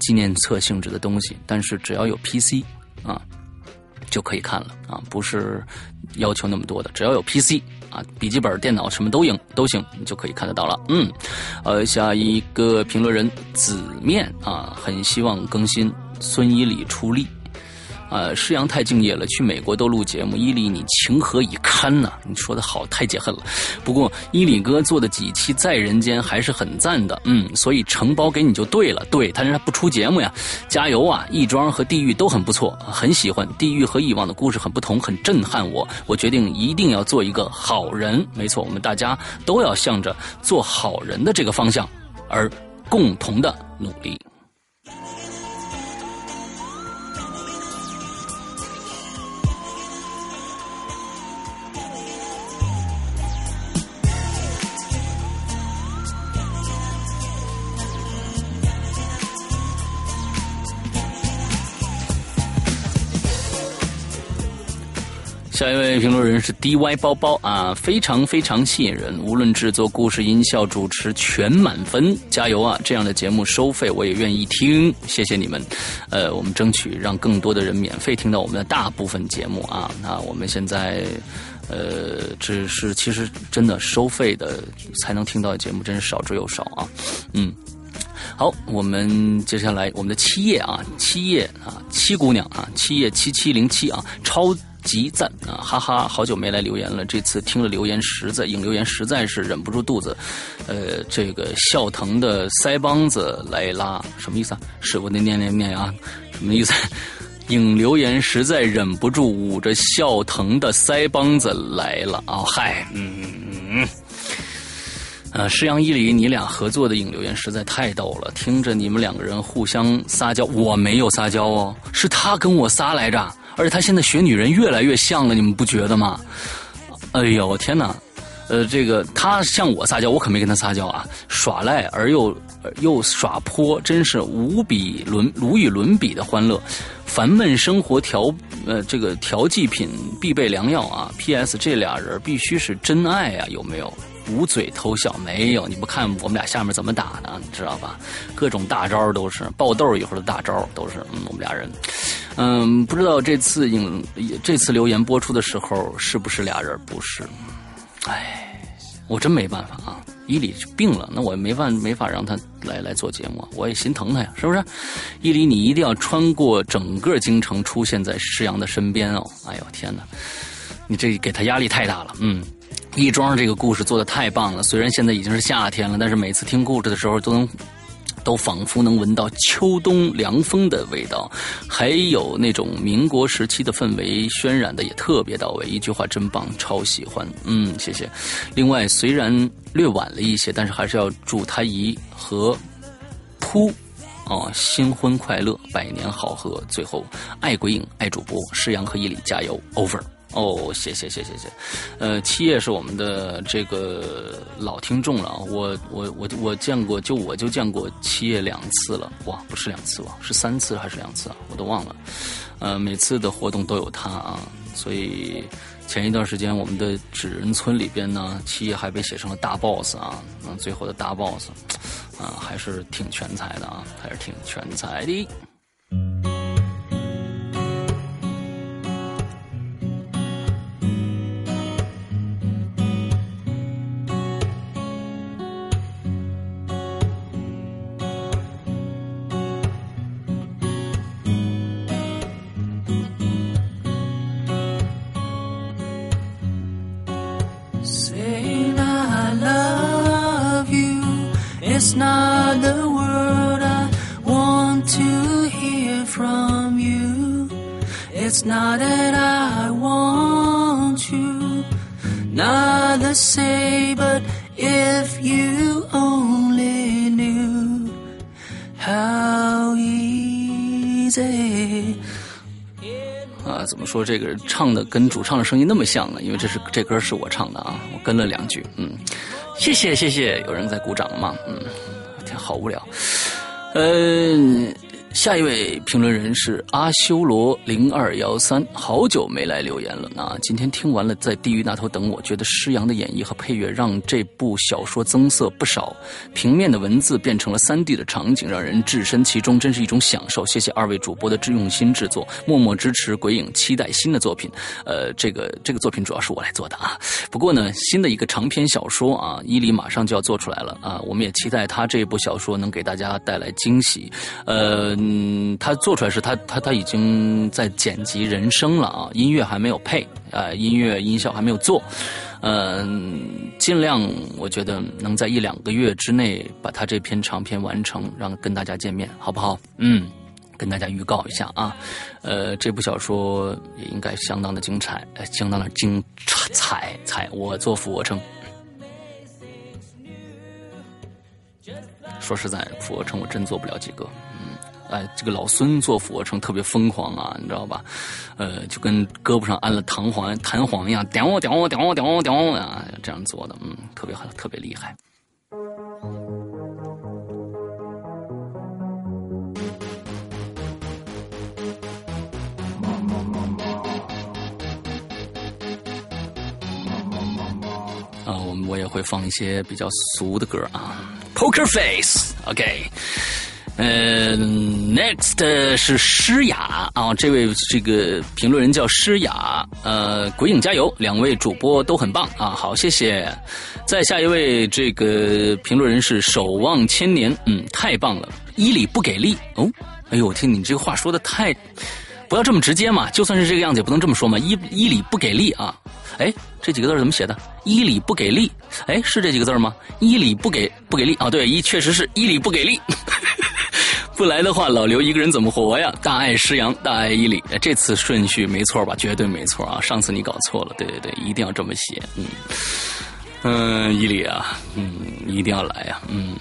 纪念册性质的东西，但是只要有 PC 啊，就可以看了啊，不是要求那么多的，只要有 PC 啊，笔记本电脑什么都行都行，你就可以看得到了。嗯，呃，下一个评论人紫面啊，很希望更新孙一礼出力。呃，施阳太敬业了，去美国都录节目。伊犁，你情何以堪呢？你说的好，太解恨了。不过伊犁哥做的几期在人间还是很赞的，嗯，所以承包给你就对了。对，但是他不出节目呀，加油啊！亦庄和地狱都很不错，很喜欢。地狱和以往的故事很不同，很震撼我。我决定一定要做一个好人。没错，我们大家都要向着做好人的这个方向而共同的努力。下一位评论人是 DY 包包啊，非常非常吸引人，无论制作、故事、音效、主持全满分，加油啊！这样的节目收费我也愿意听，谢谢你们。呃，我们争取让更多的人免费听到我们的大部分节目啊。那我们现在呃，只是其实真的收费的才能听到的节目，真是少之又少啊。嗯，好，我们接下来我们的七叶啊，七叶啊，七姑娘啊，七叶七七零七啊，超。极赞啊！哈哈，好久没来留言了。这次听了留言，实在引留言，实在是忍不住肚子，呃，这个笑疼的腮帮子来拉，什么意思啊？是我得念念念啊，什么意思？引留言实在忍不住捂着笑疼的腮帮子来了啊！嗨，嗯嗯嗯。呃，施阳伊里，你俩合作的影留言实在太逗了，听着你们两个人互相撒娇，我没有撒娇哦，是他跟我撒来着，而且他现在学女人越来越像了，你们不觉得吗？哎呦，我天哪！呃，这个他向我撒娇，我可没跟他撒娇啊，耍赖而又又耍泼，真是无比伦无与伦比的欢乐。烦闷生活调呃这个调剂品必备良药啊。P.S. 这俩人必须是真爱啊，有没有？捂嘴偷笑没有？你不看我们俩下面怎么打的，你知道吧？各种大招都是爆豆一会儿的大招都是，嗯，我们俩人，嗯，不知道这次影这次留言播出的时候是不是俩人？不是，哎。我真没办法啊！伊里病了，那我没办没法让他来来做节目，我也心疼他呀，是不是？伊里，你一定要穿过整个京城，出现在施阳的身边哦！哎呦天哪，你这给他压力太大了。嗯，亦庄这个故事做的太棒了，虽然现在已经是夏天了，但是每次听故事的时候都能。都仿佛能闻到秋冬凉风的味道，还有那种民国时期的氛围渲染的也特别到位。一句话真棒，超喜欢。嗯，谢谢。另外，虽然略晚了一些，但是还是要祝他姨和扑哦新婚快乐，百年好合。最后，爱鬼影，爱主播，诗阳和伊里加油，over。哦，谢谢谢谢谢，呃，七叶是我们的这个老听众了，我我我我见过，就我就见过七叶两次了，哇，不是两次吧，是三次还是两次啊？我都忘了，呃，每次的活动都有他啊，所以前一段时间我们的纸人村里边呢，七叶还被写成了大 boss 啊，嗯，最后的大 boss，啊，还是挺全才的啊，还是挺全才的。这个唱的跟主唱的声音那么像呢？因为这是这歌是我唱的啊，我跟了两句，嗯，谢谢谢谢，有人在鼓掌吗？嗯，天，好无聊，嗯。下一位评论人是阿修罗零二幺三，好久没来留言了啊！今天听完了在地狱那头等我，觉得施洋的演绎和配乐让这部小说增色不少，平面的文字变成了三 D 的场景，让人置身其中，真是一种享受。谢谢二位主播的用心制作，默默支持鬼影，期待新的作品。呃，这个这个作品主要是我来做的啊。不过呢，新的一个长篇小说啊，伊犁马上就要做出来了啊，我们也期待他这部小说能给大家带来惊喜。呃。他做出来是他他他已经在剪辑人声了啊，音乐还没有配啊，音乐音效还没有做，嗯，尽量我觉得能在一两个月之内把他这篇长篇完成，让跟大家见面，好不好？嗯，跟大家预告一下啊，呃，这部小说也应该相当的精彩，相当的精彩彩。我做俯卧撑，说实在，俯卧撑我真做不了几个。嗯哎，这个老孙做俯卧撑特别疯狂啊，你知道吧？呃，就跟胳膊上安了弹簧弹簧一样，屌屌屌屌屌啊，这样做的，嗯，特别好，特别厉害。我也会放一些比较俗的歌啊，Poker Face，OK。嗯，next 是诗雅啊，这位这个评论人叫诗雅，呃，鬼影加油，两位主播都很棒啊，好，谢谢。再下一位这个评论人是守望千年，嗯，太棒了，伊里不给力哦，哎呦，我听你这个话说的太，不要这么直接嘛，就算是这个样子也不能这么说嘛，伊伊里不给力啊，哎，这几个字怎么写的？伊里不给力，哎，是这几个字吗？伊里不给不给力啊，对，一确实是伊里不给力。不来的话，老刘一个人怎么活呀？大爱施阳，大爱伊里，这次顺序没错吧？绝对没错啊！上次你搞错了，对对对，一定要这么写。嗯，嗯，伊里啊，嗯，一定要来呀、嗯。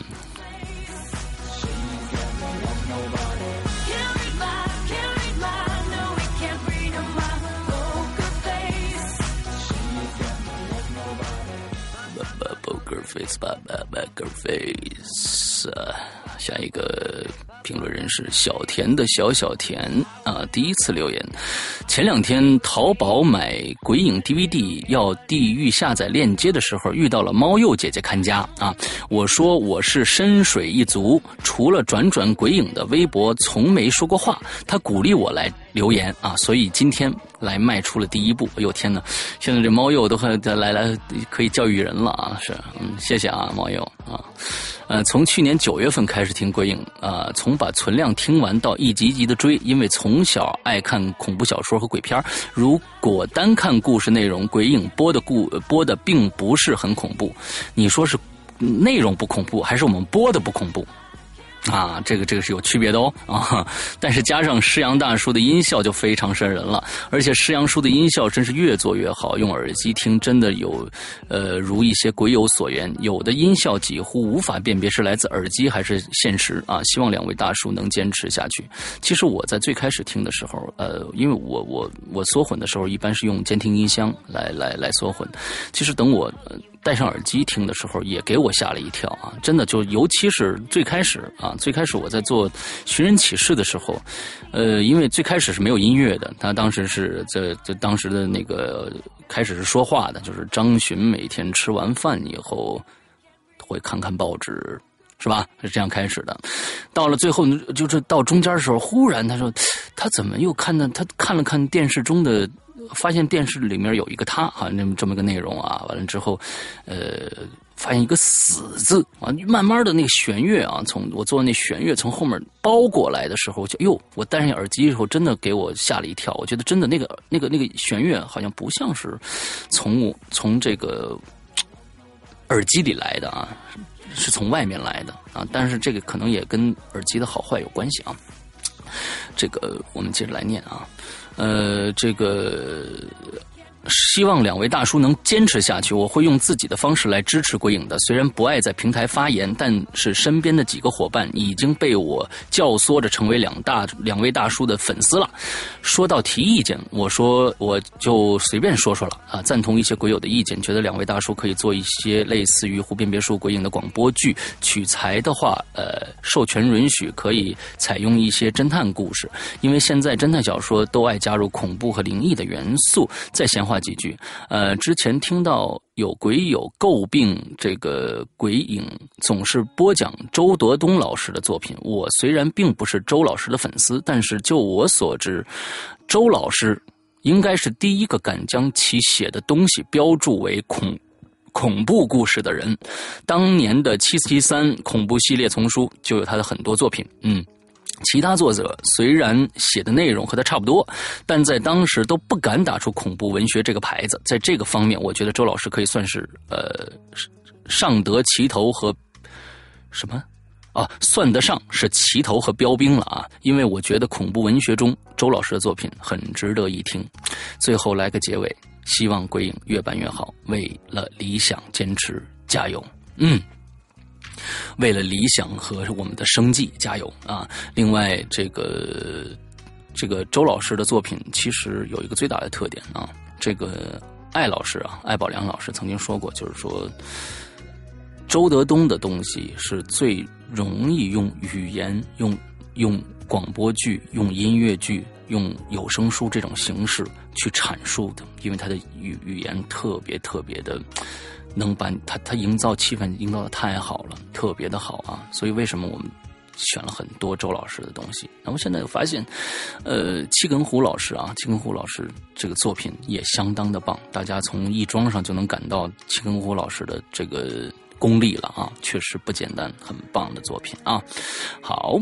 Poker face 吧，Poker face。啊下一个评论人是小田的小小田啊，第一次留言。前两天淘宝买鬼影 DVD 要地狱下载链接的时候，遇到了猫鼬姐姐看家啊。我说我是深水一族，除了转转鬼影的微博，从没说过话。她鼓励我来留言啊，所以今天来迈出了第一步。哎呦天哪，现在这猫鼬都快来来可以教育人了啊！是，嗯，谢谢啊，猫鼬啊。呃，从去年九月份开始听鬼影，啊、从把存量听完到一集一集的追，因为从小爱看恐怖小说和鬼片如果单看故事内容，鬼影播的故播的并不是很恐怖。你说是内容不恐怖，还是我们播的不恐怖？啊，这个这个是有区别的哦啊！但是加上施阳大叔的音效就非常瘆人了，而且施阳叔的音效真是越做越好，用耳机听真的有，呃，如一些鬼有所言，有的音效几乎无法辨别是来自耳机还是现实啊！希望两位大叔能坚持下去。其实我在最开始听的时候，呃，因为我我我缩混的时候一般是用监听音箱来来来缩混，其实等我。戴上耳机听的时候，也给我吓了一跳啊！真的，就尤其是最开始啊，最开始我在做《寻人启事》的时候，呃，因为最开始是没有音乐的，他当时是这这当时的那个开始是说话的，就是张巡每天吃完饭以后会看看报纸。是吧？是这样开始的，到了最后，就是到中间的时候，忽然他说，他怎么又看到他看了看电视中的，发现电视里面有一个他啊，那么这么个内容啊，完了之后，呃，发现一个死字啊，慢慢的那个弦乐啊，从我做那弦乐从后面包过来的时候，就哟，我戴上耳机以后，真的给我吓了一跳，我觉得真的那个那个那个弦乐好像不像是从我从这个耳机里来的啊。是从外面来的啊，但是这个可能也跟耳机的好坏有关系啊。这个我们接着来念啊，呃，这个希望两位大叔能坚持下去，我会用自己的方式来支持鬼影的。虽然不爱在平台发言，但是身边的几个伙伴已经被我教唆着成为两大两位大叔的粉丝了。说到提意见，我说我就随便说说了啊，赞同一些鬼友的意见，觉得两位大叔可以做一些类似于《湖边别墅》鬼影的广播剧，取材的话，呃，授权允许可以采用一些侦探故事，因为现在侦探小说都爱加入恐怖和灵异的元素。在闲话话几句，呃，之前听到有鬼友诟病这个鬼影总是播讲周德东老师的作品，我虽然并不是周老师的粉丝，但是就我所知，周老师应该是第一个敢将其写的东西标注为恐。恐怖故事的人，当年的七七三恐怖系列丛书就有他的很多作品，嗯，其他作者虽然写的内容和他差不多，但在当时都不敢打出恐怖文学这个牌子。在这个方面，我觉得周老师可以算是呃上得其头和什么啊，算得上是齐头和标兵了啊！因为我觉得恐怖文学中周老师的作品很值得一听。最后来个结尾，希望鬼影越办越好，为了理想坚持，加油！嗯。为了理想和我们的生计加油啊！另外，这个这个周老师的作品其实有一个最大的特点啊，这个艾老师啊，艾宝良老师曾经说过，就是说周德东的东西是最容易用语言、用用广播剧、用音乐剧、用有声书这种形式去阐述的，因为他的语语言特别特别的。能把他他营造气氛营造的太好了，特别的好啊！所以为什么我们选了很多周老师的东西？然后现在又发现，呃，七根胡老师啊，七根胡老师这个作品也相当的棒，大家从亦庄上就能感到七根胡老师的这个功力了啊，确实不简单，很棒的作品啊！好。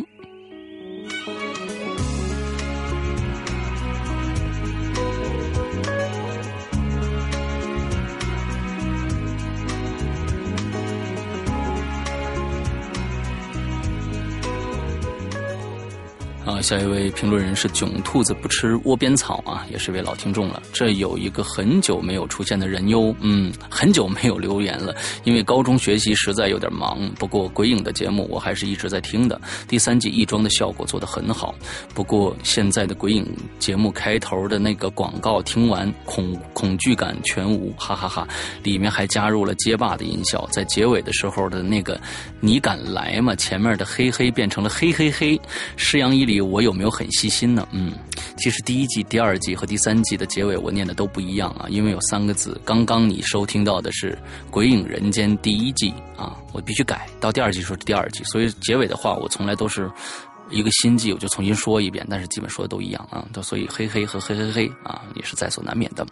啊，下一位评论人是囧兔子不吃窝边草啊，也是位老听众了。这有一个很久没有出现的人哟，嗯，很久没有留言了，因为高中学习实在有点忙。不过鬼影的节目我还是一直在听的，第三季亦庄的效果做得很好。不过现在的鬼影节目开头的那个广告听完恐恐惧感全无，哈哈哈里面还加入了街霸的音效，在结尾的时候的那个“你敢来吗”前面的嘿嘿变成了嘿嘿嘿。施阳一我有没有很细心呢？嗯，其实第一季、第二季和第三季的结尾我念的都不一样啊，因为有三个字。刚刚你收听到的是《鬼影人间》第一季啊，我必须改到第二季说第二季，所以结尾的话我从来都是。一个新季我就重新说一遍，但是基本说的都一样啊，都所以嘿嘿和嘿嘿嘿啊也是在所难免的。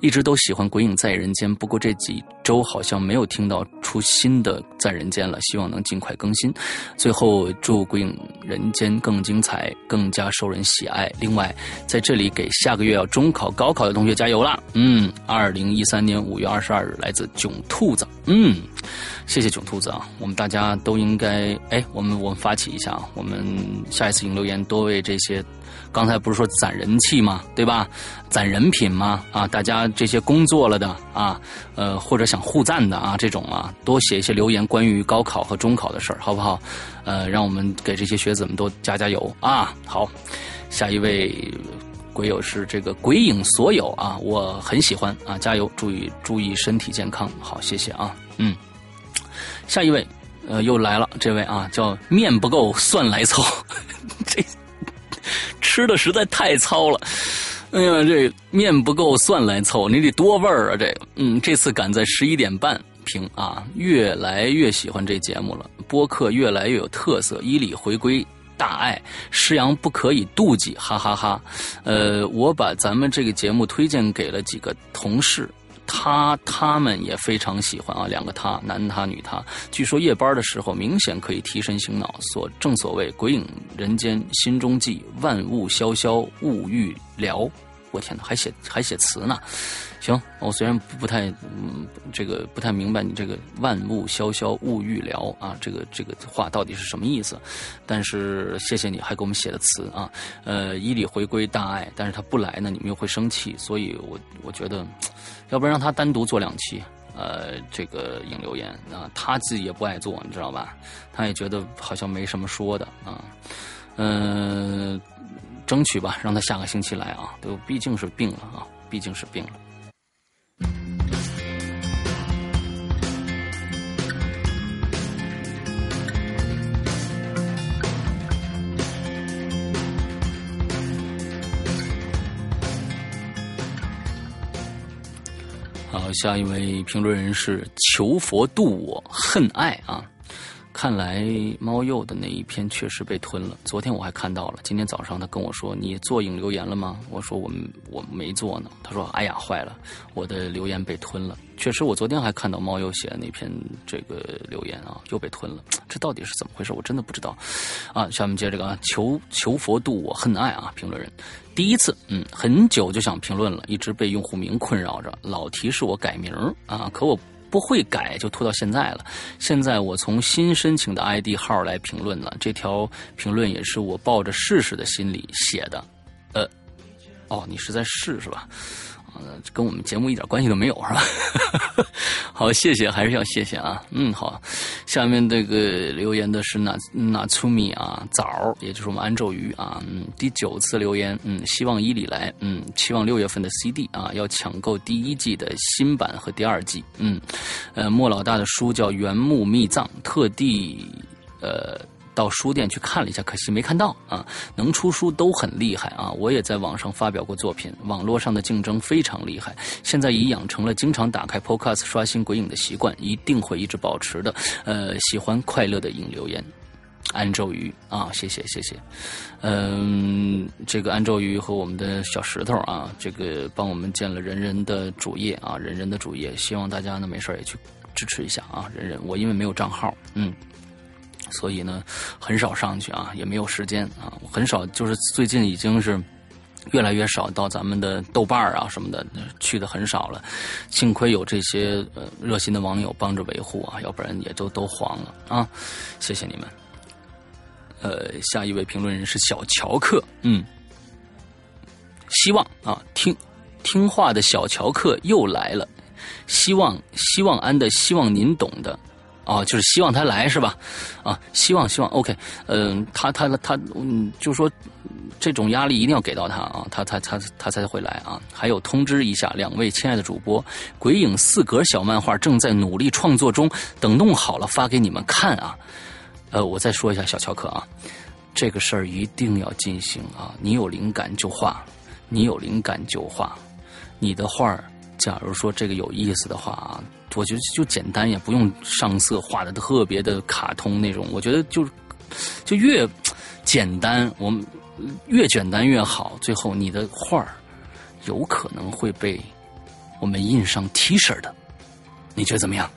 一直都喜欢《鬼影在人间》，不过这几周好像没有听到出新的《在人间》了，希望能尽快更新。最后祝《鬼影人间》更精彩，更加受人喜爱。另外，在这里给下个月要中考、高考的同学加油啦！嗯，二零一三年五月二十二日，来自囧兔子，嗯。谢谢囧兔子啊！我们大家都应该哎，我们我们发起一下啊！我们下一次引留言多为这些，刚才不是说攒人气吗？对吧？攒人品吗？啊，大家这些工作了的啊，呃，或者想互赞的啊，这种啊，多写一些留言关于高考和中考的事儿，好不好？呃，让我们给这些学子们都加加油啊！好，下一位鬼友是这个鬼影所有啊，我很喜欢啊，加油，注意注意身体健康，好，谢谢啊，嗯。下一位，呃，又来了，这位啊，叫面不够蒜来凑，这吃的实在太糙了。哎呀，这面不够蒜来凑，你得多味儿啊！这个，嗯，这次赶在十一点半评啊，越来越喜欢这节目了，播客越来越有特色，伊里回归大爱，施阳不可以妒忌，哈哈哈呃，我把咱们这个节目推荐给了几个同事。他他们也非常喜欢啊，两个他，男他女他。据说夜班的时候明显可以提神醒脑。所正所谓鬼影人间心中记，万物萧萧物欲寥。我天哪，还写还写词呢。行，我虽然不太嗯这个不太明白你这个万物萧萧物欲聊啊，这个这个话到底是什么意思？但是谢谢你还给我们写的词啊。呃，伊里回归大爱，但是他不来呢，你们又会生气，所以我我觉得。要不然让他单独做两期，呃，这个引留言啊，他自己也不爱做，你知道吧？他也觉得好像没什么说的啊，嗯，争取吧，让他下个星期来啊，都毕竟是病了啊，毕竟是病了。好，下一位评论人是求佛度我恨爱啊！看来猫鼬的那一篇确实被吞了。昨天我还看到了，今天早上他跟我说：“你做影留言了吗？”我说：“我我没做呢。”他说：“哎呀，坏了，我的留言被吞了。”确实，我昨天还看到猫鼬写的那篇这个留言啊，又被吞了。这到底是怎么回事？我真的不知道。啊，下面接这个啊，求求佛度我恨爱啊！评论人。第一次，嗯，很久就想评论了，一直被用户名困扰着，老提示我改名啊，可我不会改，就拖到现在了。现在我从新申请的 ID 号来评论了，这条评论也是我抱着试试的心理写的。呃，哦，你是在试是吧？呃，跟我们节目一点关系都没有，是吧？好，谢谢，还是要谢谢啊。嗯，好，下面这个留言的是那那粗米啊，枣，也就是我们安咒鱼啊。嗯，第九次留言，嗯，希望伊里来，嗯，期望六月份的 CD 啊，要抢购第一季的新版和第二季。嗯，呃，莫老大的书叫《原木秘藏》，特地呃。到书店去看了一下，可惜没看到啊。能出书都很厉害啊！我也在网上发表过作品，网络上的竞争非常厉害。现在已养成了经常打开 Podcast 刷新鬼影的习惯，一定会一直保持的。呃，喜欢快乐的影留言，安咒鱼啊，谢谢谢谢。嗯，这个安咒鱼和我们的小石头啊，这个帮我们建了人人的主页啊，人人的主页，希望大家呢没事也去支持一下啊，人人。我因为没有账号，嗯。所以呢，很少上去啊，也没有时间啊，很少，就是最近已经是越来越少到咱们的豆瓣啊什么的去的很少了。幸亏有这些热心的网友帮着维护啊，要不然也就都黄了啊。谢谢你们。呃，下一位评论人是小乔克，嗯，希望啊，听听话的小乔克又来了，希望希望安的希望您懂的。啊，就是希望他来是吧？啊，希望希望，OK，嗯、他他他，嗯，就说这种压力一定要给到他啊，他他他他才会来啊。还有通知一下两位亲爱的主播，《鬼影四格》小漫画正在努力创作中，等弄好了发给你们看啊。呃，我再说一下小乔克啊，这个事儿一定要进行啊，你有灵感就画，你有灵感就画，你的画儿，假如说这个有意思的话啊，我觉得就简单，也不用上色，画的特别的卡通那种。我觉得就就越简单，我们越简单越好。最后你的画儿有可能会被我们印上 T 恤的，你觉得怎么样？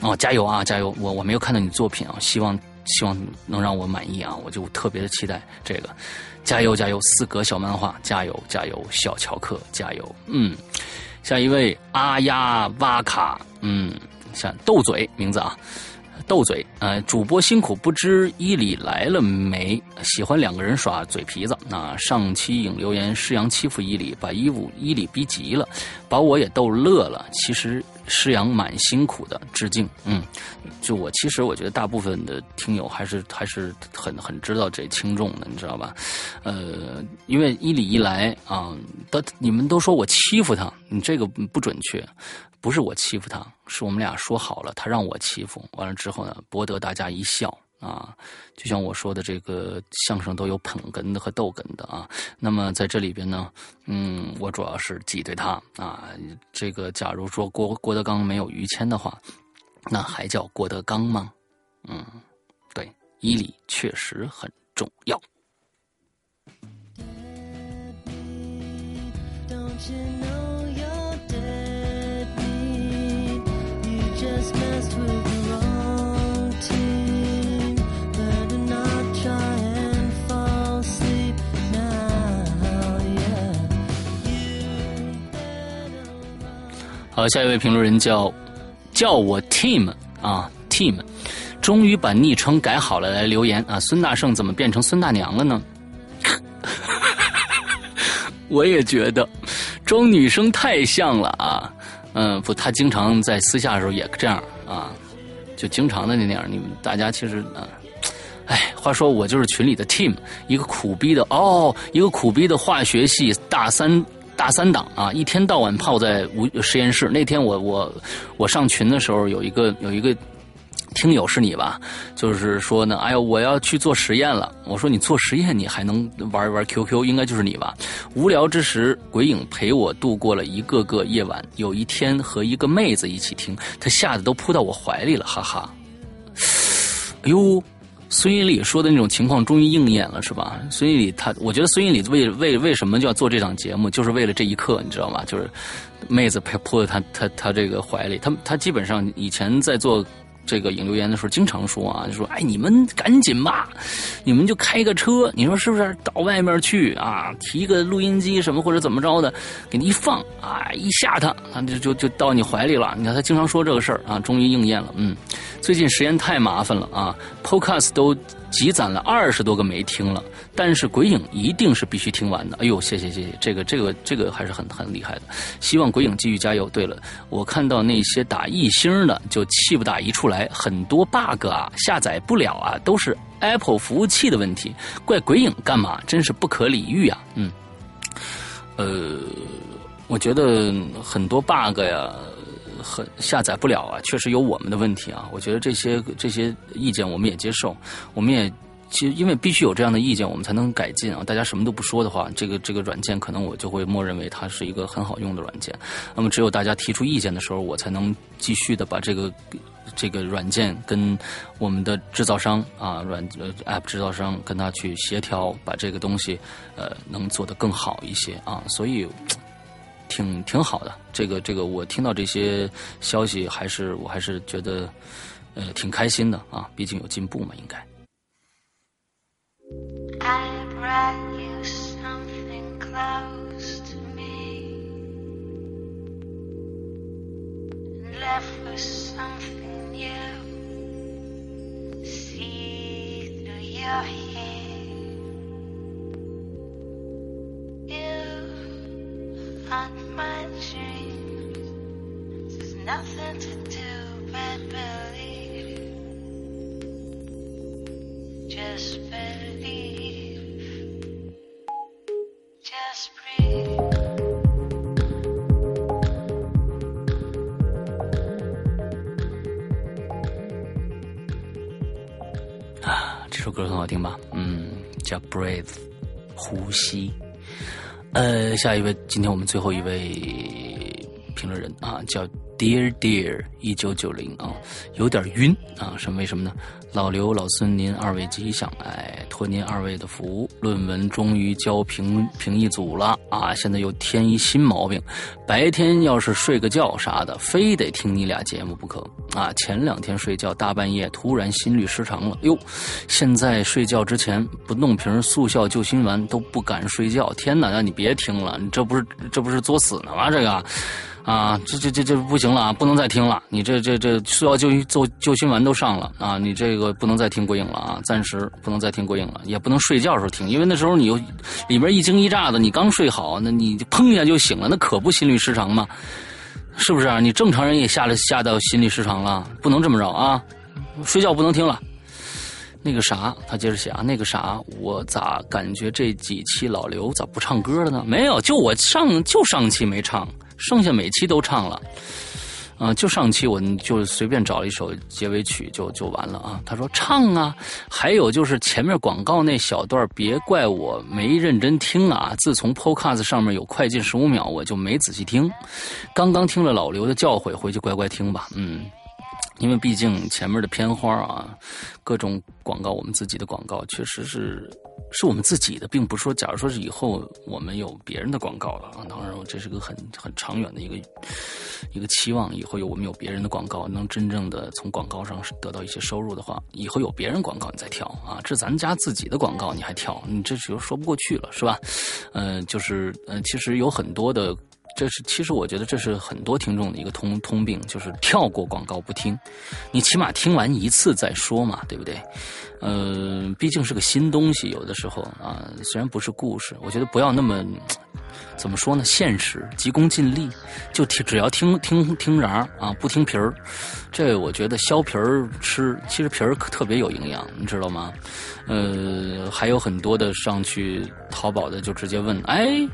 哦，加油啊，加油！我我没有看到你作品啊，希望希望能让我满意啊，我就特别的期待这个，加油加油！四格小漫画，加油加油！小乔克，加油！嗯，下一位阿呀哇卡，嗯，像斗嘴名字啊，斗嘴，呃，主播辛苦，不知伊里来了没？喜欢两个人耍嘴皮子。那上期影留言，施阳欺负伊里，把伊武伊里逼急了，把我也逗乐了。其实施阳蛮辛苦的，致敬。嗯，就我其实我觉得大部分的听友还是还是很很知道这轻重的，你知道吧？呃，因为伊里一来啊，都你们都说我欺负他，你这个不准确。不是我欺负他，是我们俩说好了，他让我欺负。完了之后呢，博得大家一笑啊。就像我说的，这个相声都有捧哏的和逗哏的啊。那么在这里边呢，嗯，我主要是挤兑他啊。这个假如说郭郭德纲没有于谦的话，那还叫郭德纲吗？嗯，对，伊里确实很重要。好，下一位评论人叫叫我 Team 啊 Team，终于把昵称改好了，来留言啊。孙大圣怎么变成孙大娘了呢？我也觉得装女生太像了啊。嗯，不，他经常在私下的时候也这样啊，就经常的那样。你们大家其实啊。哎，话说我就是群里的 team，一个苦逼的哦，一个苦逼的化学系大三大三党啊，一天到晚泡在无实验室。那天我我我上群的时候，有一个有一个听友是你吧？就是说呢，哎呀，我要去做实验了。我说你做实验，你还能玩一玩 QQ，应该就是你吧？无聊之时，鬼影陪我度过了一个个夜晚。有一天和一个妹子一起听，她吓得都扑到我怀里了，哈哈。哎呦，孙一礼说的那种情况终于应验了，是吧？孙一礼他，我觉得孙一礼为为为什么就要做这档节目，就是为了这一刻，你知道吗？就是妹子陪扑在他他他这个怀里，他他基本上以前在做。这个引留言的时候，经常说啊，就说哎，你们赶紧吧，你们就开个车，你说是不是？到外面去啊，提个录音机什么或者怎么着的，给你一放啊，一吓他，啊，就就就到你怀里了。你看他经常说这个事儿啊，终于应验了。嗯，最近实验太麻烦了啊，Podcast 都积攒了二十多个没听了，但是鬼影一定是必须听完的。哎呦，谢谢谢谢，这个这个这个还是很很厉害的。希望鬼影继续加油。对了，我看到那些打一星的就气不打一处来，很多 bug 啊，下载不了啊，都是 Apple 服务器的问题，怪鬼影干嘛？真是不可理喻啊。嗯，呃，我觉得很多 bug 呀。很下载不了啊，确实有我们的问题啊。我觉得这些这些意见我们也接受，我们也其实因为必须有这样的意见，我们才能改进啊。大家什么都不说的话，这个这个软件可能我就会默认为它是一个很好用的软件。那么只有大家提出意见的时候，我才能继续的把这个这个软件跟我们的制造商啊软呃 App 制造商跟他去协调，把这个东西呃能做得更好一些啊。所以。挺挺好的，这个这个，我听到这些消息，还是我还是觉得，呃，挺开心的啊，毕竟有进步嘛，应该。brought you something close to me and left with something new. See through your hair. You haunt my dreams. There's nothing to do but believe. Just believe. 歌很好听吧？嗯，叫《Breathe》，呼吸。呃，下一位，今天我们最后一位评论人啊，叫 Dear Dear 一九九零啊，有点晕啊，什么为什么呢？老刘、老孙，您二位吉祥，哎，托您二位的福，论文终于交评评议组了啊，现在又添一新毛病，白天要是睡个觉啥的，非得听你俩节目不可啊！前两天睡觉大半夜突然心律失常了，哟，现在睡觉之前不弄瓶速效救心丸都不敢睡觉，天哪！那你别听了，你这不是这不是作死呢吗？这个。啊，这这这这不行了啊，不能再听了。你这这这速效救救救心丸都上了啊，你这个不能再听过瘾了啊，暂时不能再听过瘾了，也不能睡觉的时候听，因为那时候你又里面一惊一乍的，你刚睡好，那你就砰一下就醒了，那可不心律失常吗？是不是啊？你正常人也吓了吓到心律失常了，不能这么着啊！睡觉不能听了。那个啥，他接着写啊，那个啥，我咋感觉这几期老刘咋不唱歌了呢？没有，就我上就上期没唱。剩下每期都唱了，啊、就上期我就随便找了一首结尾曲就就完了啊。他说唱啊，还有就是前面广告那小段，别怪我没认真听啊。自从 Podcast 上面有快进十五秒，我就没仔细听。刚刚听了老刘的教诲，回去乖乖听吧。嗯。因为毕竟前面的片花啊，各种广告，我们自己的广告确实是是我们自己的，并不是说，假如说是以后我们有别人的广告了啊，当然这是个很很长远的一个一个期望。以后有我们有别人的广告，能真正的从广告上得到一些收入的话，以后有别人广告你再跳啊，这咱家自己的广告你还跳，你这就说不过去了，是吧？嗯、就是嗯、其实有很多的。这是其实我觉得这是很多听众的一个通通病，就是跳过广告不听，你起码听完一次再说嘛，对不对？呃，毕竟是个新东西，有的时候啊，虽然不是故事，我觉得不要那么怎么说呢，现实，急功近利，就听只要听听听瓤儿啊，不听皮儿。这我觉得削皮儿吃，其实皮儿特别有营养，你知道吗？呃，还有很多的上去淘宝的就直接问，哎。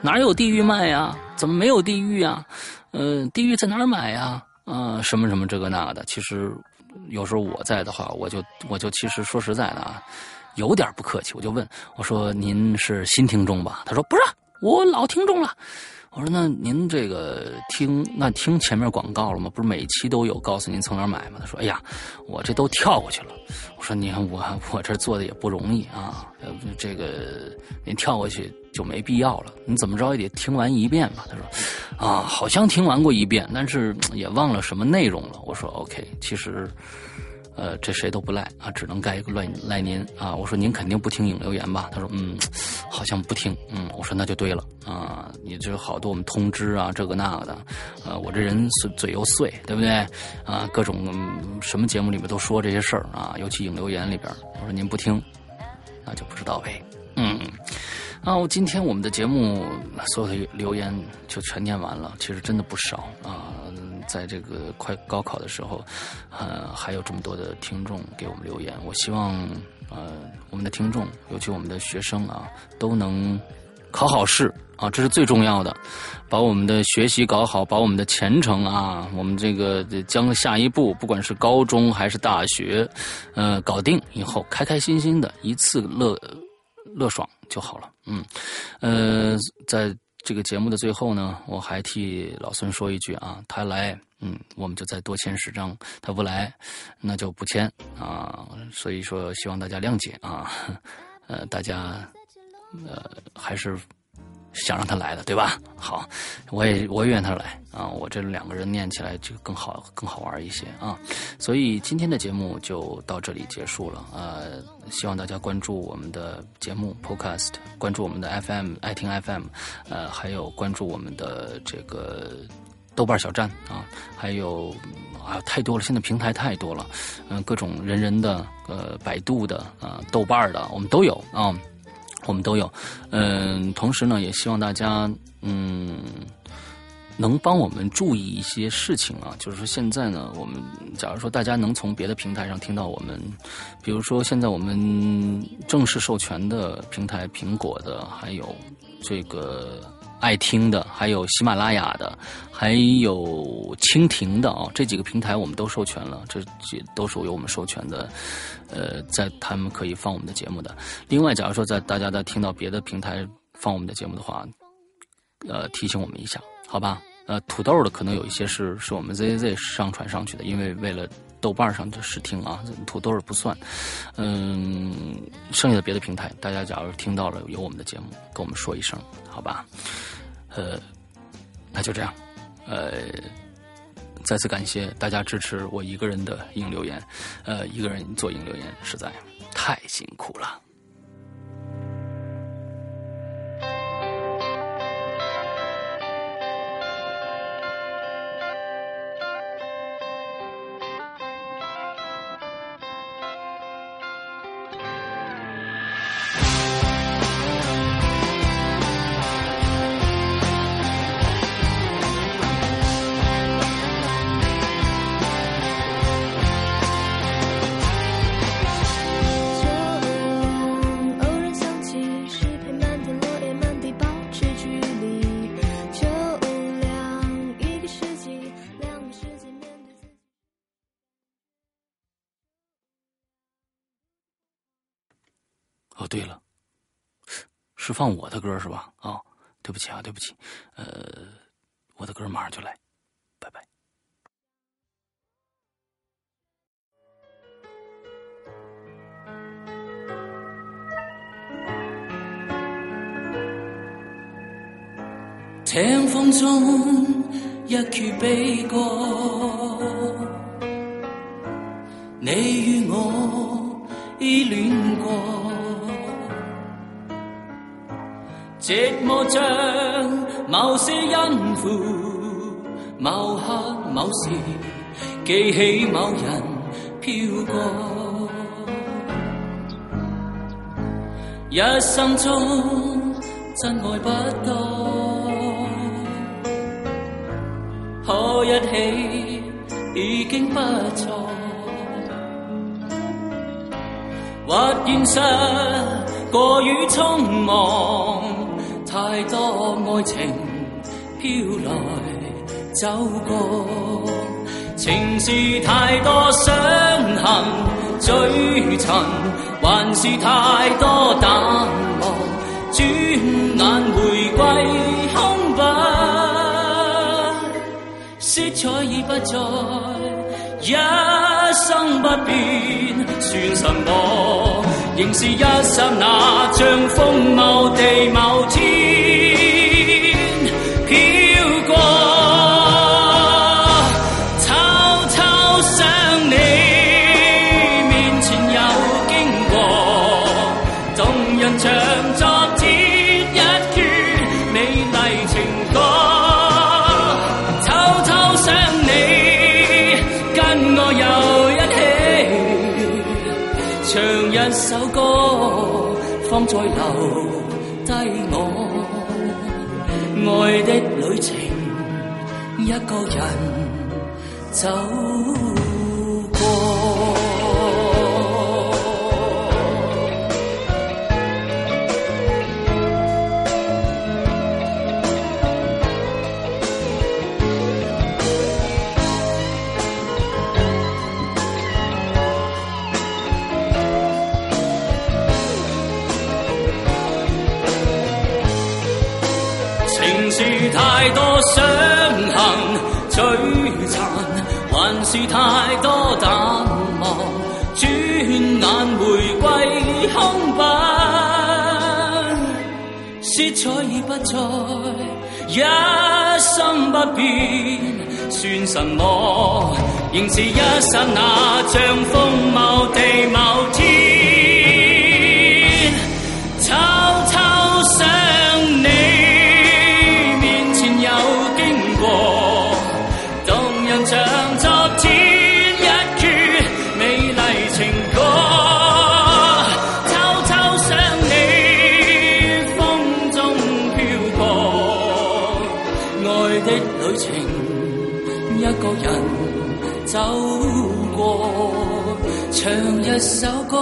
哪有地狱卖呀？怎么没有地狱呀？嗯、呃，地狱在哪儿买呀？啊、什么什么这个那的。其实有时候我在的话，我就我就其实说实在的啊，有点不客气，我就问我说：“您是新听众吧？”他说：“不是，我老听众了。”我说：“那您这个听那听前面广告了吗？不是每期都有告诉您从哪儿买吗？”他说：“哎呀，我这都跳过去了。”我说：“你看我 我这做的也不容易啊，这个您跳过去就没必要了。你怎么着也得听完一遍吧？”他说：“啊，好像听完过一遍，但是也忘了什么内容了。”我说：“OK，其实。”呃，这谁都不赖啊，只能赖赖赖您啊！我说您肯定不听影留言吧？他说嗯，好像不听。嗯，我说那就对了啊！你这好多我们通知啊，这个那个的，呃，我这人嘴嘴又碎，对不对？啊，各种、什么节目里面都说这些事儿啊，尤其影留言里边，我说您不听，那就不知道呗。嗯，啊，我今天我们的节目所有的留言就全念完了，其实真的不少啊。在这个快高考的时候，呃，还有这么多的听众给我们留言。我希望，呃，我们的听众，尤其我们的学生啊，都能考好试啊，这是最重要的。把我们的学习搞好，把我们的前程啊，我们这个将下一步，不管是高中还是大学，呃，搞定以后，开开心心的一次乐乐爽就好了。嗯，呃，在。这个节目的最后呢，我还替老孙说一句啊，他来，嗯，我们就再多签十张；他不来，那就不签啊。所以说，希望大家谅解啊。呃，大家呃还是想让他来的，对吧？好，我也我也愿他来啊。我这两个人念起来就更好更好玩一些啊。所以今天的节目就到这里结束了。呃，希望大家关注我们的节目 Podcast，关注我们的 FM 爱听 FM，呃，还有关注我们的这个豆瓣小站啊，还有啊太多了，现在平台太多了，嗯、各种人人的呃百度的啊、豆瓣的我们都有啊。我们都有，嗯，同时呢，也希望大家，嗯，能帮我们注意一些事情啊，就是说现在呢，我们假如说大家能从别的平台上听到我们，比如说现在我们正式授权的平台，苹果的，还有这个爱听的，还有喜马拉雅的，还有蜻蜓的啊，这几个平台我们都授权了，这这都是由我们授权的，呃，在他们可以放我们的节目的。另外，假如说在大家在听到别的平台放我们的节目的话，呃，提醒我们一下，好吧？呃，土豆的可能有一些是是我们 Z Z 上传上去的，因为为了豆瓣上的试听啊，土豆儿不算。嗯，剩下的别的平台，大家假如听到了有我们的节目，跟我们说一声，好吧？呃，那就这样。呃，再次感谢大家支持我一个人的硬留言，呃，一个人做硬留言实在太辛苦了。对了，是放我的歌是吧？啊、对不起啊，对不起，呃，我的歌马上就来，拜拜。听风中一曲悲歌，你与我依恋过，寂寞像某些音符，某刻某時記起某人飄過，一生中真愛不多。可一起已經不錯，或現實過於匆忙，太多愛情飄來走過，情是太多傷痕追尋，還是太多淡忘，轉眼回歸空白。色彩已不再，一生不變，算什麼？仍是一刹那，像风某地某天。一个人走。是太多淡忘，转眼回归空白，色彩已不再，一生不变，算什么？仍是一刹那，像风某地某天。一首歌，